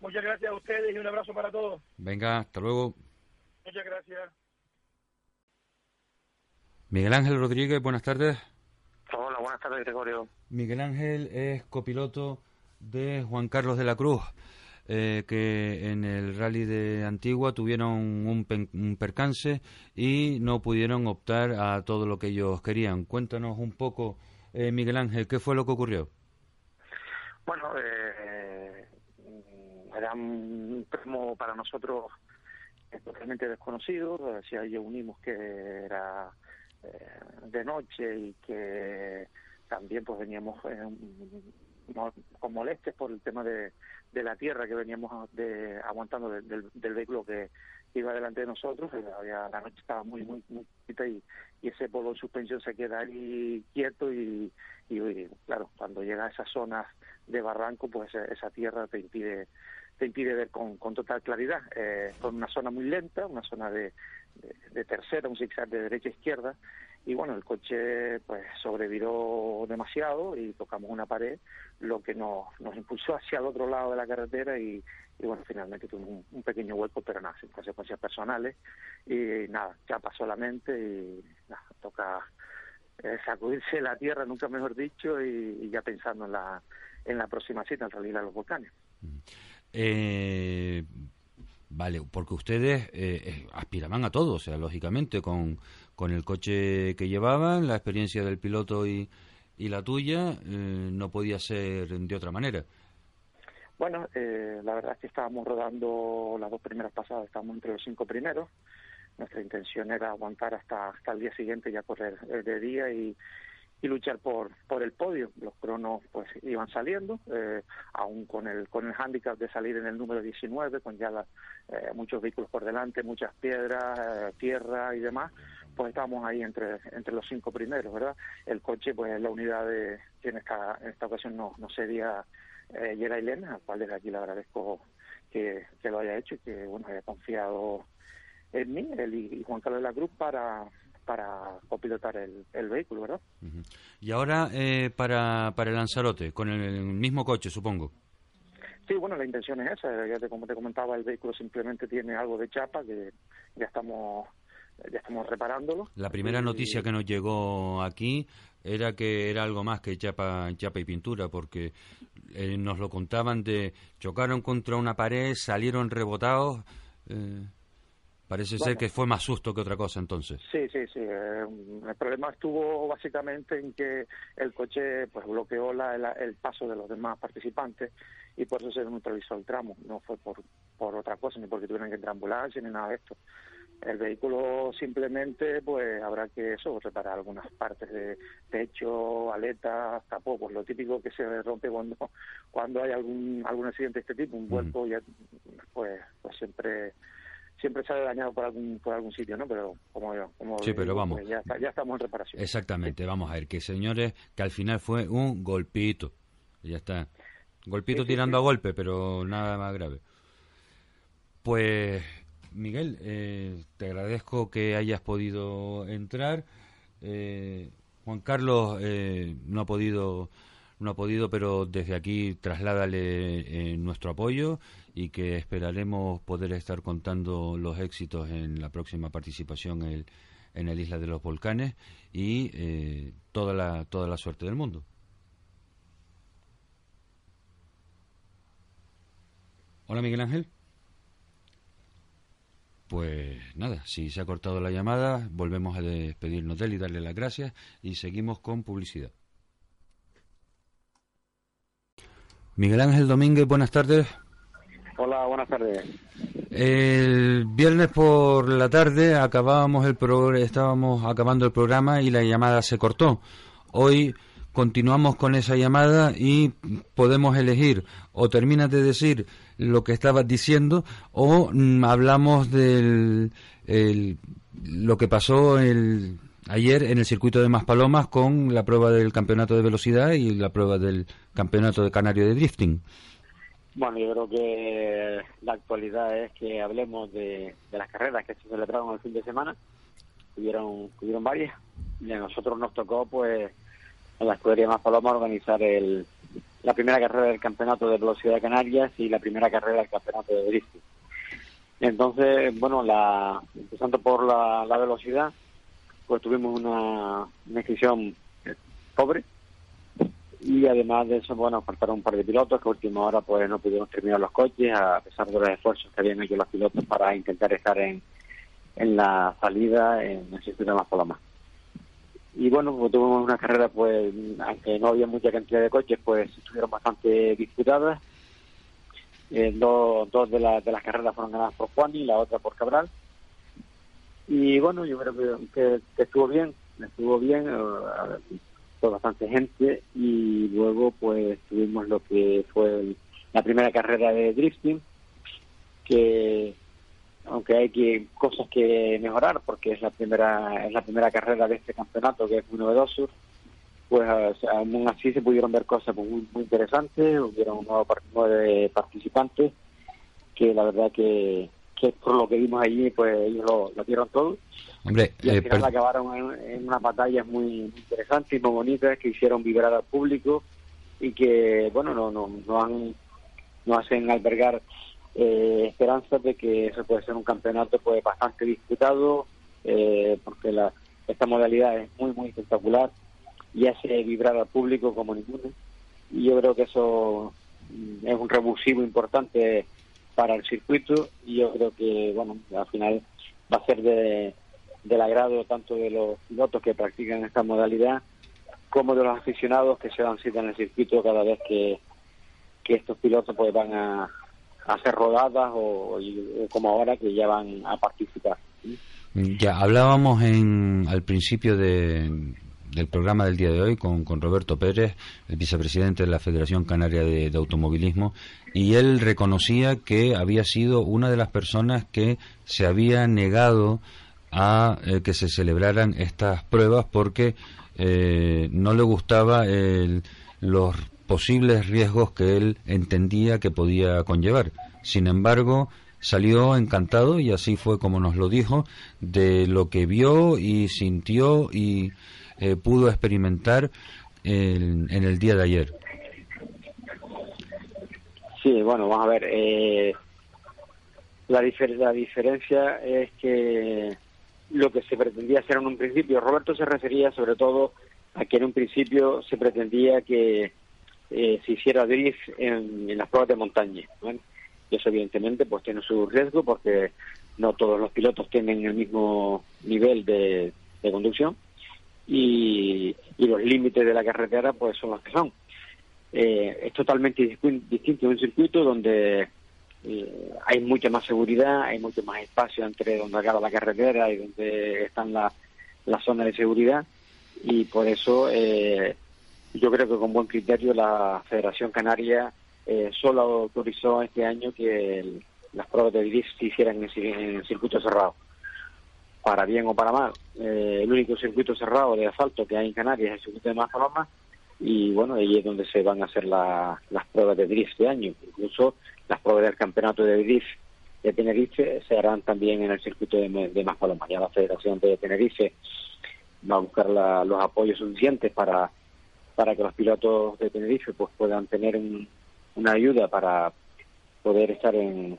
S13: Muchas gracias a ustedes y un abrazo para todos.
S1: Venga, hasta luego.
S13: Muchas gracias.
S1: Miguel Ángel Rodríguez, buenas tardes.
S14: Hola, buenas tardes, Gregorio.
S1: Miguel Ángel es copiloto de Juan Carlos de la Cruz. Eh, que en el rally de Antigua tuvieron un, percance y no pudieron optar a todo lo que ellos querían. Cuéntanos un poco, eh, Miguel Ángel, ¿qué fue lo que ocurrió?
S14: Bueno, eh, era un primo para nosotros totalmente desconocido, si ahí unimos que era de noche y que también pues veníamos con molestias por el tema de, la tierra que veníamos de, aguantando del, vehículo que iba delante de nosotros, había, la noche estaba muy, muy, muy y, y ese polo de suspensión se queda ahí quieto y, y, claro, cuando llega a esas zonas de barranco, pues esa tierra te impide te impide ver con, con total claridad. Eh, con una zona muy lenta, una zona de, de, tercera, un zigzag de derecha a izquierda, y bueno, el coche pues sobreviró demasiado y tocamos una pared, lo que nos, nos impulsó hacia el otro lado de la carretera y, bueno, finalmente tuvimos un, pequeño hueco, pero nada, sin consecuencias personales y nada, ya pasó la mente y nada, toca eh, sacudirse la tierra, nunca mejor dicho, y, ya pensando en la, en la próxima cita, en realidad los volcanes.
S1: Eh, Vale, porque ustedes eh, eh, aspiraban a todo, o sea, lógicamente, con, con el coche que llevaban, la experiencia del piloto y, y la tuya, eh, no podía ser de otra manera.
S14: Bueno, eh, la verdad es que estábamos rodando las dos primeras pasadas, estábamos entre los cinco primeros. Nuestra intención era aguantar hasta, hasta el día siguiente, ya correr de día y, y luchar por por el podio. Los cronos pues iban saliendo, eh, aún con el con el hándicap de salir en el número 19, con ya eh, muchos vehículos por delante, muchas piedras, eh, tierra y demás, pues estábamos ahí entre entre los cinco primeros, ¿verdad? El coche, pues la unidad de que en esta en esta ocasión no no sería eh, Yera Elena, al cual desde aquí le agradezco que, que lo haya hecho y que bueno haya confiado en mí, él y, Juan Carlos de la Cruz para para copilotar el, el vehículo, ¿verdad?
S1: Y ahora eh, para, para el Lanzarote, con el, mismo coche, supongo.
S14: Sí, bueno, la intención es esa. Ya te, como te comentaba, el vehículo simplemente tiene algo de chapa que ya estamos ya estamos reparándolo.
S1: La primera noticia que nos llegó aquí era que era algo más que chapa, chapa y pintura, porque eh, nos lo contaban de chocaron contra una pared, salieron rebotados. Eh, parece ser que fue más susto que otra cosa entonces.
S14: Sí, sí, sí. eh, el problema estuvo básicamente en que el coche pues bloqueó la, la- el paso de los demás participantes y por eso se neutralizó el tramo. No fue por, por otra cosa, ni porque tuvieran que entrar ambulancia ni nada de esto. El vehículo simplemente pues habrá que eso, reparar algunas partes de techo, aletas, capó, pues lo típico que se rompe cuando cuando hay algún algún accidente de este tipo, un vuelco ya pues pues siempre siempre sale dañado por algún por algún sitio, ¿no? Pero como como
S1: Sí, pero vamos.
S14: ya, está- ya estamos en reparación.
S1: Exactamente, vamos a ver, que señores, que al final fue un golpito. Y ya está. Golpito
S14: Sí,
S1: tirando a golpe, pero nada más grave. Pues, Miguel, eh, te agradezco que hayas podido entrar. Eh, Juan Carlos eh, no ha podido no ha podido, pero desde aquí trasládale eh, nuestro apoyo y que esperaremos poder estar contando los éxitos en la próxima participación en en el Isla de los Volcanes y eh, toda la toda la suerte del mundo. Hola Miguel Ángel. Pues nada, si se ha cortado la llamada, volvemos a despedirnos de él y darle las gracias y seguimos con publicidad. Miguel Ángel Domínguez, buenas tardes.
S15: Hola, buenas tardes.
S1: El viernes por la tarde acabábamos el pro- estábamos acabando el programa y la llamada se cortó. Hoy continuamos con esa llamada y podemos elegir o terminas de decir lo que estabas diciendo o mm, hablamos del el- lo que pasó el, ayer en el circuito de Maspalomas con la prueba del campeonato de velocidad y la prueba del campeonato de canario de drifting.
S15: Bueno, yo creo que la actualidad es que hablemos de, las carreras que se celebraron el fin de semana. Hubieron, hubieron varias y a nosotros nos tocó, pues, en la escudería Más Paloma organizar el, la primera carrera del campeonato de velocidad de Canarias y la primera carrera del campeonato de drifting. Entonces, bueno, la, empezando por la velocidad, pues tuvimos una, inscripción eh, pobre, y además de eso, bueno, faltaron un par de pilotos que a última hora pues no pudieron terminar los coches a pesar de los esfuerzos que habían hecho los pilotos para intentar estar en, en la salida en el circuito de Las Palomas. Y bueno, pues tuvimos una carrera pues, aunque no había mucha cantidad de coches, pues estuvieron bastante disputadas. Eh, dos, dos de, la- de las carreras fueron ganadas por Juan y la otra por Cabral. Y bueno, yo creo que, estuvo bien, estuvo bien, eh, fue bastante gente y luego pues tuvimos lo que fue la primera carrera de drifting, que aunque hay que cosas que mejorar porque es la primera es la primera carrera de este campeonato que es muy novedoso, pues o aún así se pudieron ver cosas muy, muy interesantes, hubieron nueve, par- nueve participantes que la verdad que, que por lo que vimos allí pues ellos lo, lo dieron todo.
S1: Hombre,
S15: y al
S1: eh,
S15: final
S1: per-
S15: acabaron en, en unas batallas muy, interesantes y muy bonitas que hicieron vibrar al público y que bueno no no no han no hacen albergar eh, esperanzas de que eso puede ser un campeonato pues bastante disputado eh, porque la esta modalidad es muy muy espectacular y hace vibrar al público como ninguno. Y yo creo que eso mm, es un revulsivo importante para el circuito y yo creo que, bueno, al final va a ser de, del agrado tanto de los pilotos que practican esta modalidad como de los aficionados que se dan cita en el circuito cada vez que, que estos pilotos pues van a, hacer rodadas o, como ahora que ya van a participar.
S1: Ya hablábamos en, al principio de, del programa del día de hoy con, con, Roberto Pérez, el vicepresidente de la Federación Canaria de, Automovilismo, y él reconocía que había sido una de las personas que se había negado a eh, que se celebraran estas pruebas porque eh, no le gustaba los posibles riesgos que él entendía que podía conllevar. Sin embargo, salió encantado y así fue como nos lo dijo de lo que vio y sintió y eh, pudo experimentar en, el día de ayer.
S15: Sí, bueno, vamos a ver. Eh, la, la diferencia es que lo que se pretendía hacer en un principio, Roberto se refería sobre todo a que en un principio se pretendía que eh, se hiciera drift en, las pruebas de montaña. Y eso evidentemente pues tiene su riesgo porque no todos los pilotos tienen el mismo nivel de conducción y, los límites de la carretera pues son los que son. Eh, es totalmente distinto de un circuito donde eh, hay mucha más seguridad, hay mucho más espacio entre donde acaba la carretera y donde están las la zonas de seguridad y por eso eh, yo creo que con buen criterio la Federación Canaria solo autorizó este año que las pruebas de drift se hicieran en, en circuito cerrado para bien o para mal. Eh, el único circuito cerrado de asfalto que hay en Canarias es el circuito de Mazaloma y bueno, ahí es donde se van a hacer las pruebas de drift de año. Incluso las pruebas del campeonato de drift de Tenerife se harán también en el circuito de, de Mazaloma. Ya la Federación de Tenerife va a buscar los apoyos suficientes para, para que los pilotos de Tenerife pues puedan tener una ayuda para poder estar en,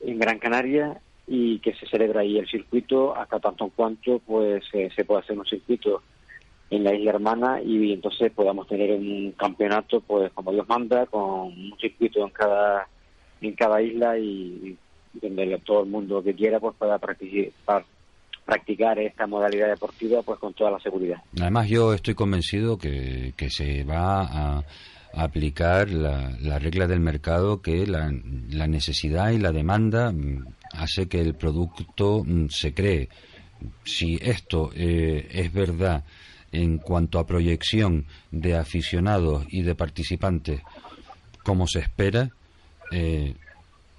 S15: en Gran Canaria y que se celebra ahí el circuito hasta tanto en cuanto pues eh, se puede hacer un circuito en la isla hermana y entonces podamos tener un campeonato pues como Dios manda con un circuito en cada en cada isla y, donde todo el mundo que quiera pues pueda practicar practicar esta modalidad deportiva pues con toda la seguridad.
S1: Además yo estoy convencido que, que se va a aplicar la, la regla del mercado que la, la necesidad y la demanda mm, hace que el producto mm, se cree. Si esto eh, es verdad en cuanto a proyección de aficionados y de participantes como se espera, eh,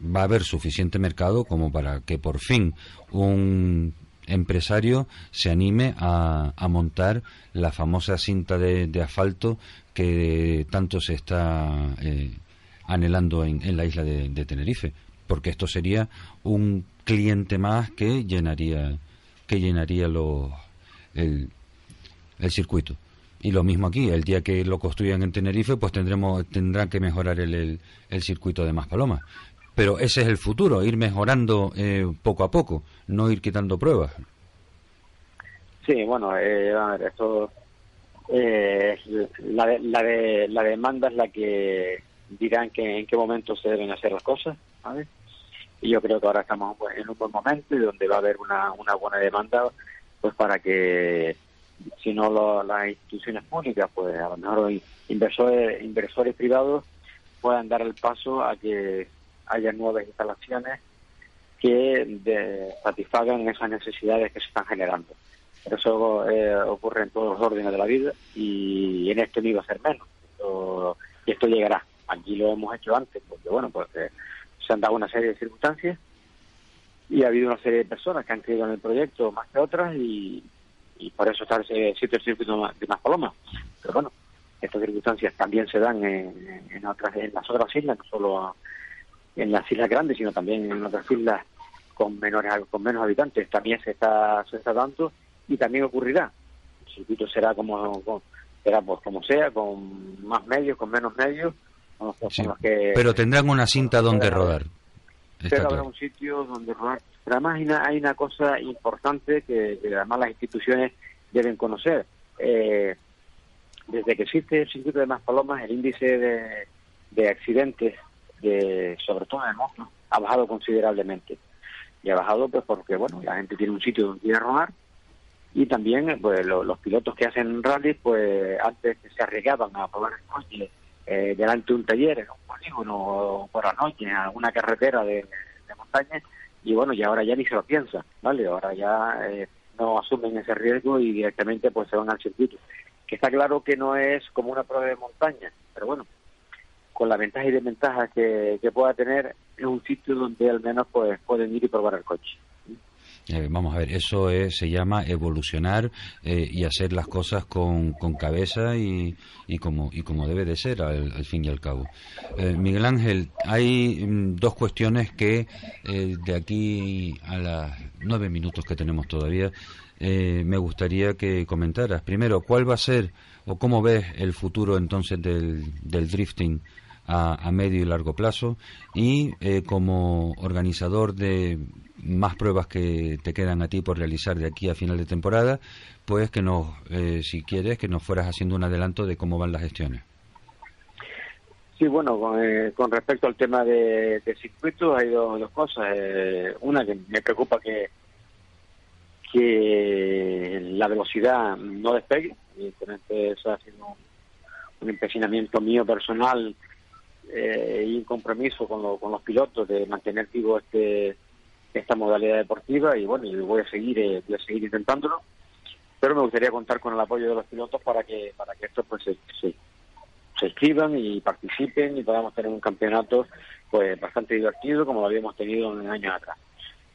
S1: va a haber suficiente mercado como para que por fin un empresario se anime a, montar la famosa cinta de, asfalto que tanto se está eh, anhelando en, la isla de Tenerife porque esto sería un cliente más que llenaría que llenaría el, circuito. Y lo mismo aquí, el día que lo construyan en Tenerife, pues tendremos tendrán que mejorar el, el, circuito de Maspalomas. Pero ese es el futuro, ir mejorando eh, poco a poco, no ir quitando pruebas.
S15: Sí, bueno, eh, a ver, esto eh, la, la, de, la demanda es la que dirán que en qué momento se deben hacer las cosas, ¿vale? Y yo creo que ahora estamos pues, en un buen momento y donde va a haber una, una buena demanda pues para que si no las instituciones públicas pues a lo mejor inversores inversores privados puedan dar el paso a que haya nuevas instalaciones que satisfagan esas necesidades que se están generando. Eso eh, ocurre en todos los órdenes de la vida y en esto no iba a ser menos. y esto llegará. Aquí lo hemos hecho antes, porque bueno, pues una serie de circunstancias y ha habido una serie de personas que han creído en el proyecto más que otras y, por eso está ese sitio el circuito de más palomas. Pero bueno, estas circunstancias también se dan en, otras en las otras islas, no solo en las islas grandes, sino también en otras islas con menores con menos habitantes. También se está se está dando y también ocurrirá. El circuito será como será pues como sea, con más medios, con menos medios,
S1: pero tendrán una cinta donde rodar.
S15: pero habrá un sitio donde rodar. Pero además hay una, cosa importante que, además las instituciones deben conocer. Eh, desde que existe el circuito de Maspalomas, el índice de, accidentes de, sobre todo en moto, ha bajado considerablemente. Y ha bajado pues porque, bueno, la gente tiene un sitio donde quiere rodar y también pues los pilotos que hacen rally, pues antes se arriesgaban a probar el coche eh, delante de un taller, en un polígono por la noche, en alguna carretera de, montaña, y bueno, y ahora ya ni se lo piensa, ¿vale? Ahora ya eh, no asumen ese riesgo y directamente pues se van al circuito. Que está claro que no es como una prueba de montaña, pero bueno, con la ventaja y desventaja que, que pueda tener, es un sitio donde al menos pues pueden ir y probar el coche.
S1: Eh, vamos a ver, eso se llama evolucionar eh, y hacer las cosas con, con cabeza y, y, como, y como debe de ser al, fin y al cabo. Eh, Miguel Ángel, hay mm, dos cuestiones que de aquí a las nueve minutos que tenemos todavía me gustaría que comentaras. Primero, ¿cuál va a ser o cómo ves el futuro entonces del, del drifting? A, a, medio y largo plazo y como organizador de más pruebas que te quedan a ti por realizar de aquí a final de temporada, pues que nos, eh, si quieres, que nos fueras haciendo un adelanto de cómo van las gestiones.
S15: Sí, bueno, con, eh, respecto al tema de, circuitos hay dos, cosas. Eh, una que me preocupa que que la velocidad no despegue. Evidentemente eso ha sido un, empecinamiento mío personal y un compromiso con, con los pilotos de mantener vivo este esta modalidad deportiva y bueno, voy a seguir eh, voy a seguir intentándolo, pero me gustaría contar con el apoyo de los pilotos para que para que esto pues se, se, inscriban y participen y podamos tener un campeonato pues bastante divertido como lo habíamos tenido en años atrás.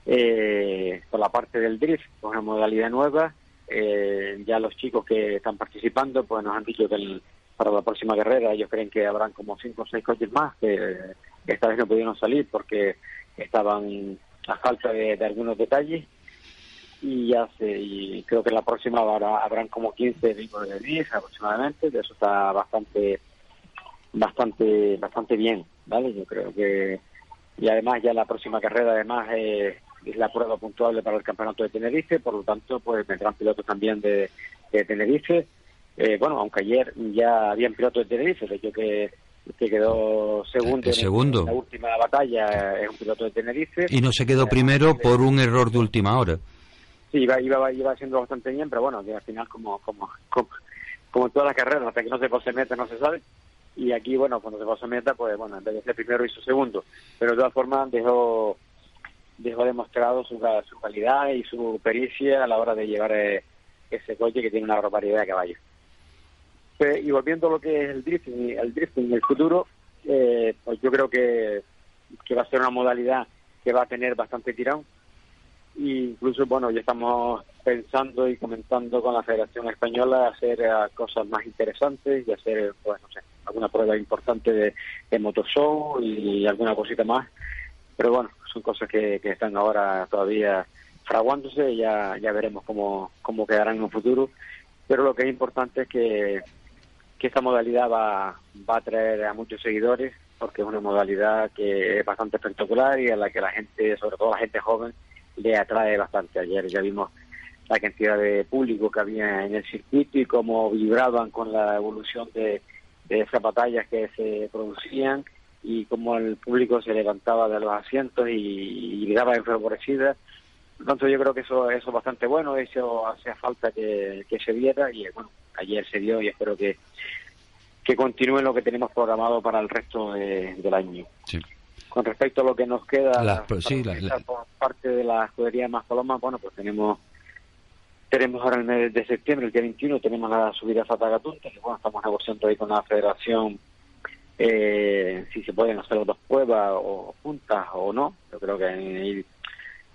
S15: Eh, por la parte del drift, con una modalidad nueva, eh, ya los chicos que están participando pues nos han dicho que para la próxima carrera ellos creen que habrán como cinco o seis coches más que esta vez no pudieron salir porque estaban a falta de, algunos detalles y ya sé, y creo que la próxima habrá, habrán como 15 vehículos de 10 aproximadamente, de eso está bastante bastante bastante bien, ¿vale? Yo creo que y además ya la próxima carrera además eh, es la prueba puntuable para el campeonato de Tenerife, por lo tanto pues vendrán pilotos también de, de Tenerife. Eh, bueno, aunque ayer ya habían pilotos de Tenerife, hecho que que quedó segundo,
S1: segundo.
S15: En la última batalla, es un piloto de Tenerife.
S1: Y no se quedó primero por un error de última hora.
S15: Sí, iba, iba, iba haciendo bastante bien, pero bueno, al final como, como, como, en todas las carreras, hasta que no se pose meta no se sabe. Y aquí, bueno, cuando se pose meta, pues bueno, en vez de ser primero hizo segundo. Pero de todas formas dejó, dejó demostrado su, su calidad y su pericia a la hora de llevar eh, ese coche que tiene una barbaridad de caballos y volviendo a lo que es el drifting, el drifting en el futuro, eh, pues yo creo que, que va a ser una modalidad que va a tener bastante tirón. E incluso, bueno, ya estamos pensando y comentando con la Federación Española hacer eh, cosas más interesantes y hacer, pues, no sé, alguna prueba importante de, de motoshow y alguna cosita más. Pero bueno, son cosas que, que están ahora todavía fraguándose ya, ya veremos cómo, cómo quedarán en un futuro. Pero lo que es importante es que que esta modalidad va, va a traer a muchos seguidores porque es una modalidad que es bastante espectacular y a la que la gente, sobre todo la gente joven, le atrae bastante. Ayer ya vimos la cantidad de público que había en el circuito y cómo vibraban con la evolución de, de esas batallas que se producían y cómo el público se levantaba de los asientos y, y daba enfavorecida. Entonces yo creo que eso, eso es bastante bueno, eso hacía falta que se viera y bueno, ayer se dio y espero que, que continúe lo que tenemos programado para el resto del año. Con respecto a lo que nos queda
S1: por
S15: parte de la escudería Más Paloma, bueno, pues tenemos tenemos ahora el mes de septiembre, el día 21, tenemos la subida a Fatagatunte, que bueno, estamos negociando ahí con la federación eh, si se pueden hacer dos pruebas o juntas o no. Yo creo que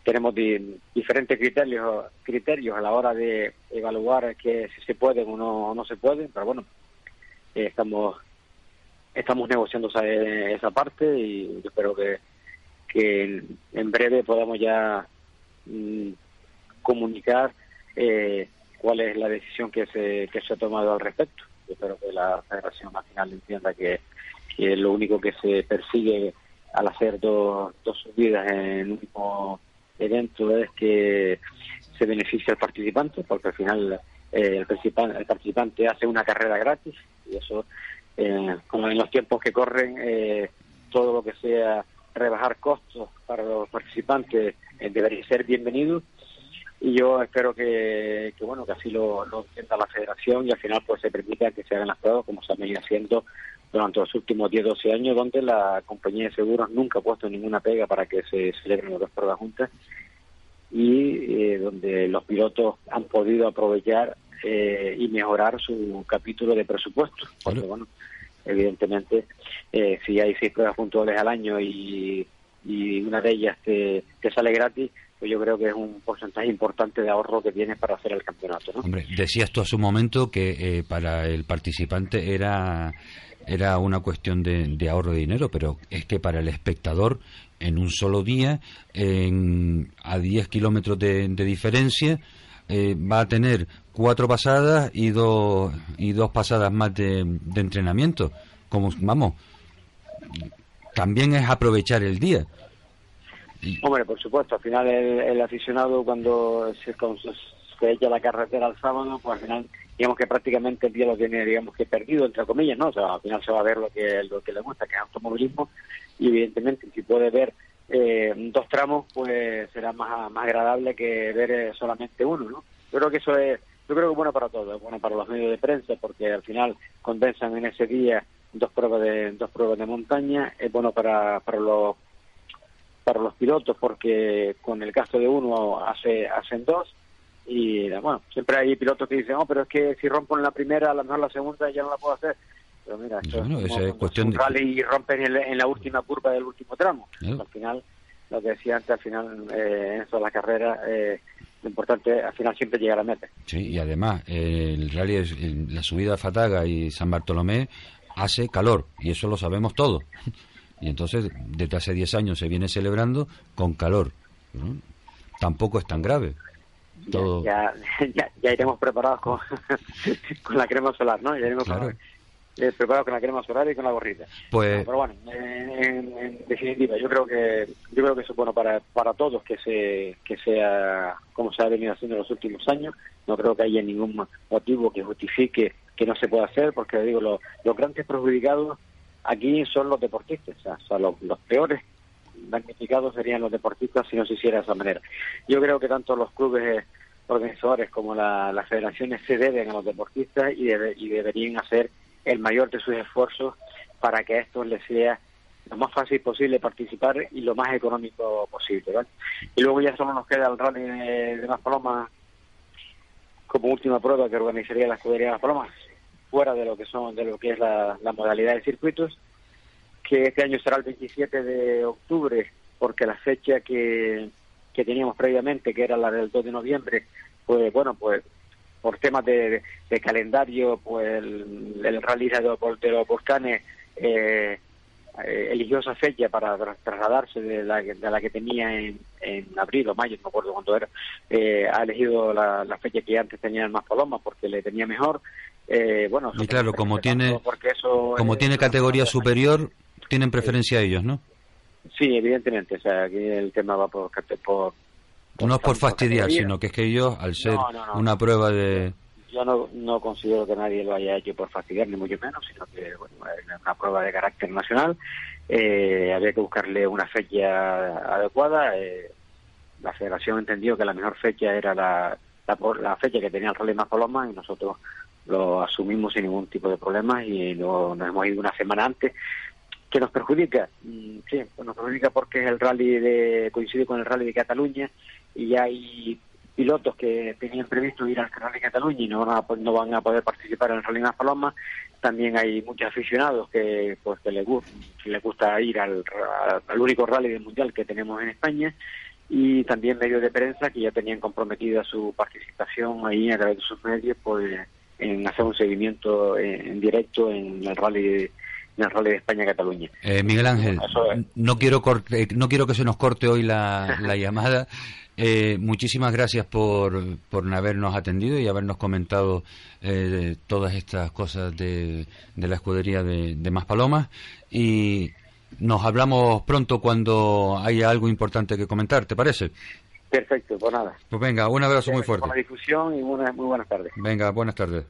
S15: tenemos diferentes criterios criterios a la hora de evaluar que si se pueden o no, no se pueden, pero bueno, eh, estamos estamos negociando esa, esa parte y espero que, en, breve podamos ya mm, comunicar eh, cuál es la decisión que se, que se ha tomado al respecto. espero que la Federación Nacional entienda que, que lo único que se persigue al hacer dos, dos subidas en un mismo evento es que se beneficia al participante, porque al final eh, el, el participante hace una carrera gratis y eso, eh, como en los tiempos que corren, eh, todo lo que sea rebajar costos para los participantes eh, debería ser bienvenido. Y yo espero que, que bueno que así lo, lo entienda la federación y al final pues se permita que se hagan las pruebas como se han venido haciendo durante los últimos 10-12 años donde la compañía de seguros nunca ha puesto ninguna pega para que se celebren las dos pruebas juntas y eh, donde los pilotos han podido aprovechar eh, y mejorar su capítulo de presupuesto porque bueno evidentemente eh, si hay seis pruebas puntuales al año y, y una de ellas te, te sale gratis pues yo creo que es un porcentaje importante de ahorro que tienes para hacer el campeonato. ¿no?
S1: Hombre, decías tú hace un momento que eh, para el participante era, era una cuestión de, de, ahorro de dinero, pero es que para el espectador en un solo día, en, a 10 kilómetros de, diferencia, eh, va a tener cuatro pasadas y dos, y dos pasadas más de, de entrenamiento. Como, vamos, también es aprovechar el día.
S15: Hombre, por supuesto, al final el, el aficionado cuando se, se, echa la carretera al sábado, pues al final digamos que prácticamente el día lo tiene digamos que perdido entre comillas, ¿no? O sea, al final se va a ver lo que lo que le gusta, que es automovilismo y evidentemente si puede ver eh, dos tramos, pues será más más agradable que ver eh, solamente uno, ¿no? Yo creo que eso es yo creo que es bueno para todos, es bueno para los medios de prensa porque al final condensan en ese día dos pruebas de dos pruebas de montaña, es bueno para para los para los pilotos porque con el caso de uno hace hacen dos y bueno siempre hay pilotos que dicen oh pero es que si rompo en la primera a lo mejor la segunda ya no la puedo hacer pero mira esto
S1: bueno,
S15: es,
S1: como,
S15: es
S1: cuestión
S15: un
S1: de...
S15: rally y rompen en, en, la última curva del último tramo al final lo que decía antes al final eh, en eso de la carrera eh, lo importante al final siempre llegar a meta
S1: sí y además eh, el rally es, la subida a Fataga y San Bartolomé hace calor y eso lo sabemos todos y entonces desde hace 10 años se viene celebrando con calor. ¿no? Tampoco es tan grave. Todo...
S15: Ya, ya, ya, iremos preparados con, con la crema solar, ¿no? Ya iremos
S1: claro.
S15: con, eh, preparados con la crema solar y con la gorrita.
S1: Pues...
S15: Pero bueno, en, en, definitiva, yo creo que yo creo que eso es bueno para, para todos que se que sea como se ha venido haciendo en los últimos años. No creo que haya ningún motivo que justifique que no se pueda hacer, porque digo, los, los grandes perjudicados aquí son los deportistas, o sea, los, los, peores damnificados serían los deportistas si no se hiciera de esa manera. Yo creo que tanto los clubes organizadores como la, las federaciones se deben a los deportistas y, debe, y deberían hacer el mayor de sus esfuerzos para que a estos les sea lo más fácil posible participar y lo más económico posible. ¿vale? Y luego ya solo nos queda el rally de, de Las Palomas como última prueba que organizaría la escudería de Las Palomas fuera de lo que son de lo que es la, la, modalidad de circuitos que este año será el 27 de octubre porque la fecha que, que teníamos previamente que era la del 2 de noviembre pues bueno pues por temas de, de, calendario pues el, el rally de los, de los volcanes eh, eh, eligió esa fecha para trasladarse de la, de la que tenía en, en abril o mayo, no me acuerdo cuánto era, eh, ha elegido la, la, fecha que antes tenía en Paloma porque le tenía mejor. Eh, bueno,
S1: y claro, como tiene,
S15: eso,
S1: como tiene categoría superior, tienen preferencia a ellos, ¿no?
S15: Sí, evidentemente, o sea, aquí el tema va por... por,
S1: por no es por fastidiar, sino que es que ellos, al ser
S15: no, no, no,
S1: una prueba de
S15: yo no, no considero que nadie lo haya hecho por fastidiar, ni mucho menos, sino que bueno, es una prueba de carácter nacional. Eh, había que buscarle una fecha adecuada. Eh, la federación entendió que la mejor fecha era la, la, la fecha que tenía el Rally Más Paloma y nosotros lo asumimos sin ningún tipo de problemas y lo, nos hemos ido una semana antes. ¿Que nos perjudica? Sí, nos perjudica porque el rally de, coincide con el rally de Cataluña y hay pilotos que tenían previsto ir al Rally Cataluña y no van, a, no van a poder participar en el Rally Las Palomas. También hay muchos aficionados que pues que les, gusta, les gusta ir al, único rally del mundial que tenemos en España y también medios de prensa que ya tenían comprometida su participación ahí a través de sus medios pues en hacer un seguimiento en, en directo en el rally de, en el Rally de España Cataluña.
S1: Eh, Miguel Ángel, no quiero corte, no quiero que se nos corte hoy la, la llamada. Eh, muchísimas gracias por, por habernos atendido y habernos comentado eh, todas estas cosas de, de la escudería de, de Más Palomas y nos hablamos pronto cuando haya algo importante que comentar, ¿te parece?
S15: Perfecto, pues nada.
S1: Pues venga, un abrazo muy fuerte.
S15: Buena difusión y una, muy buenas tardes.
S1: Venga, buenas tardes.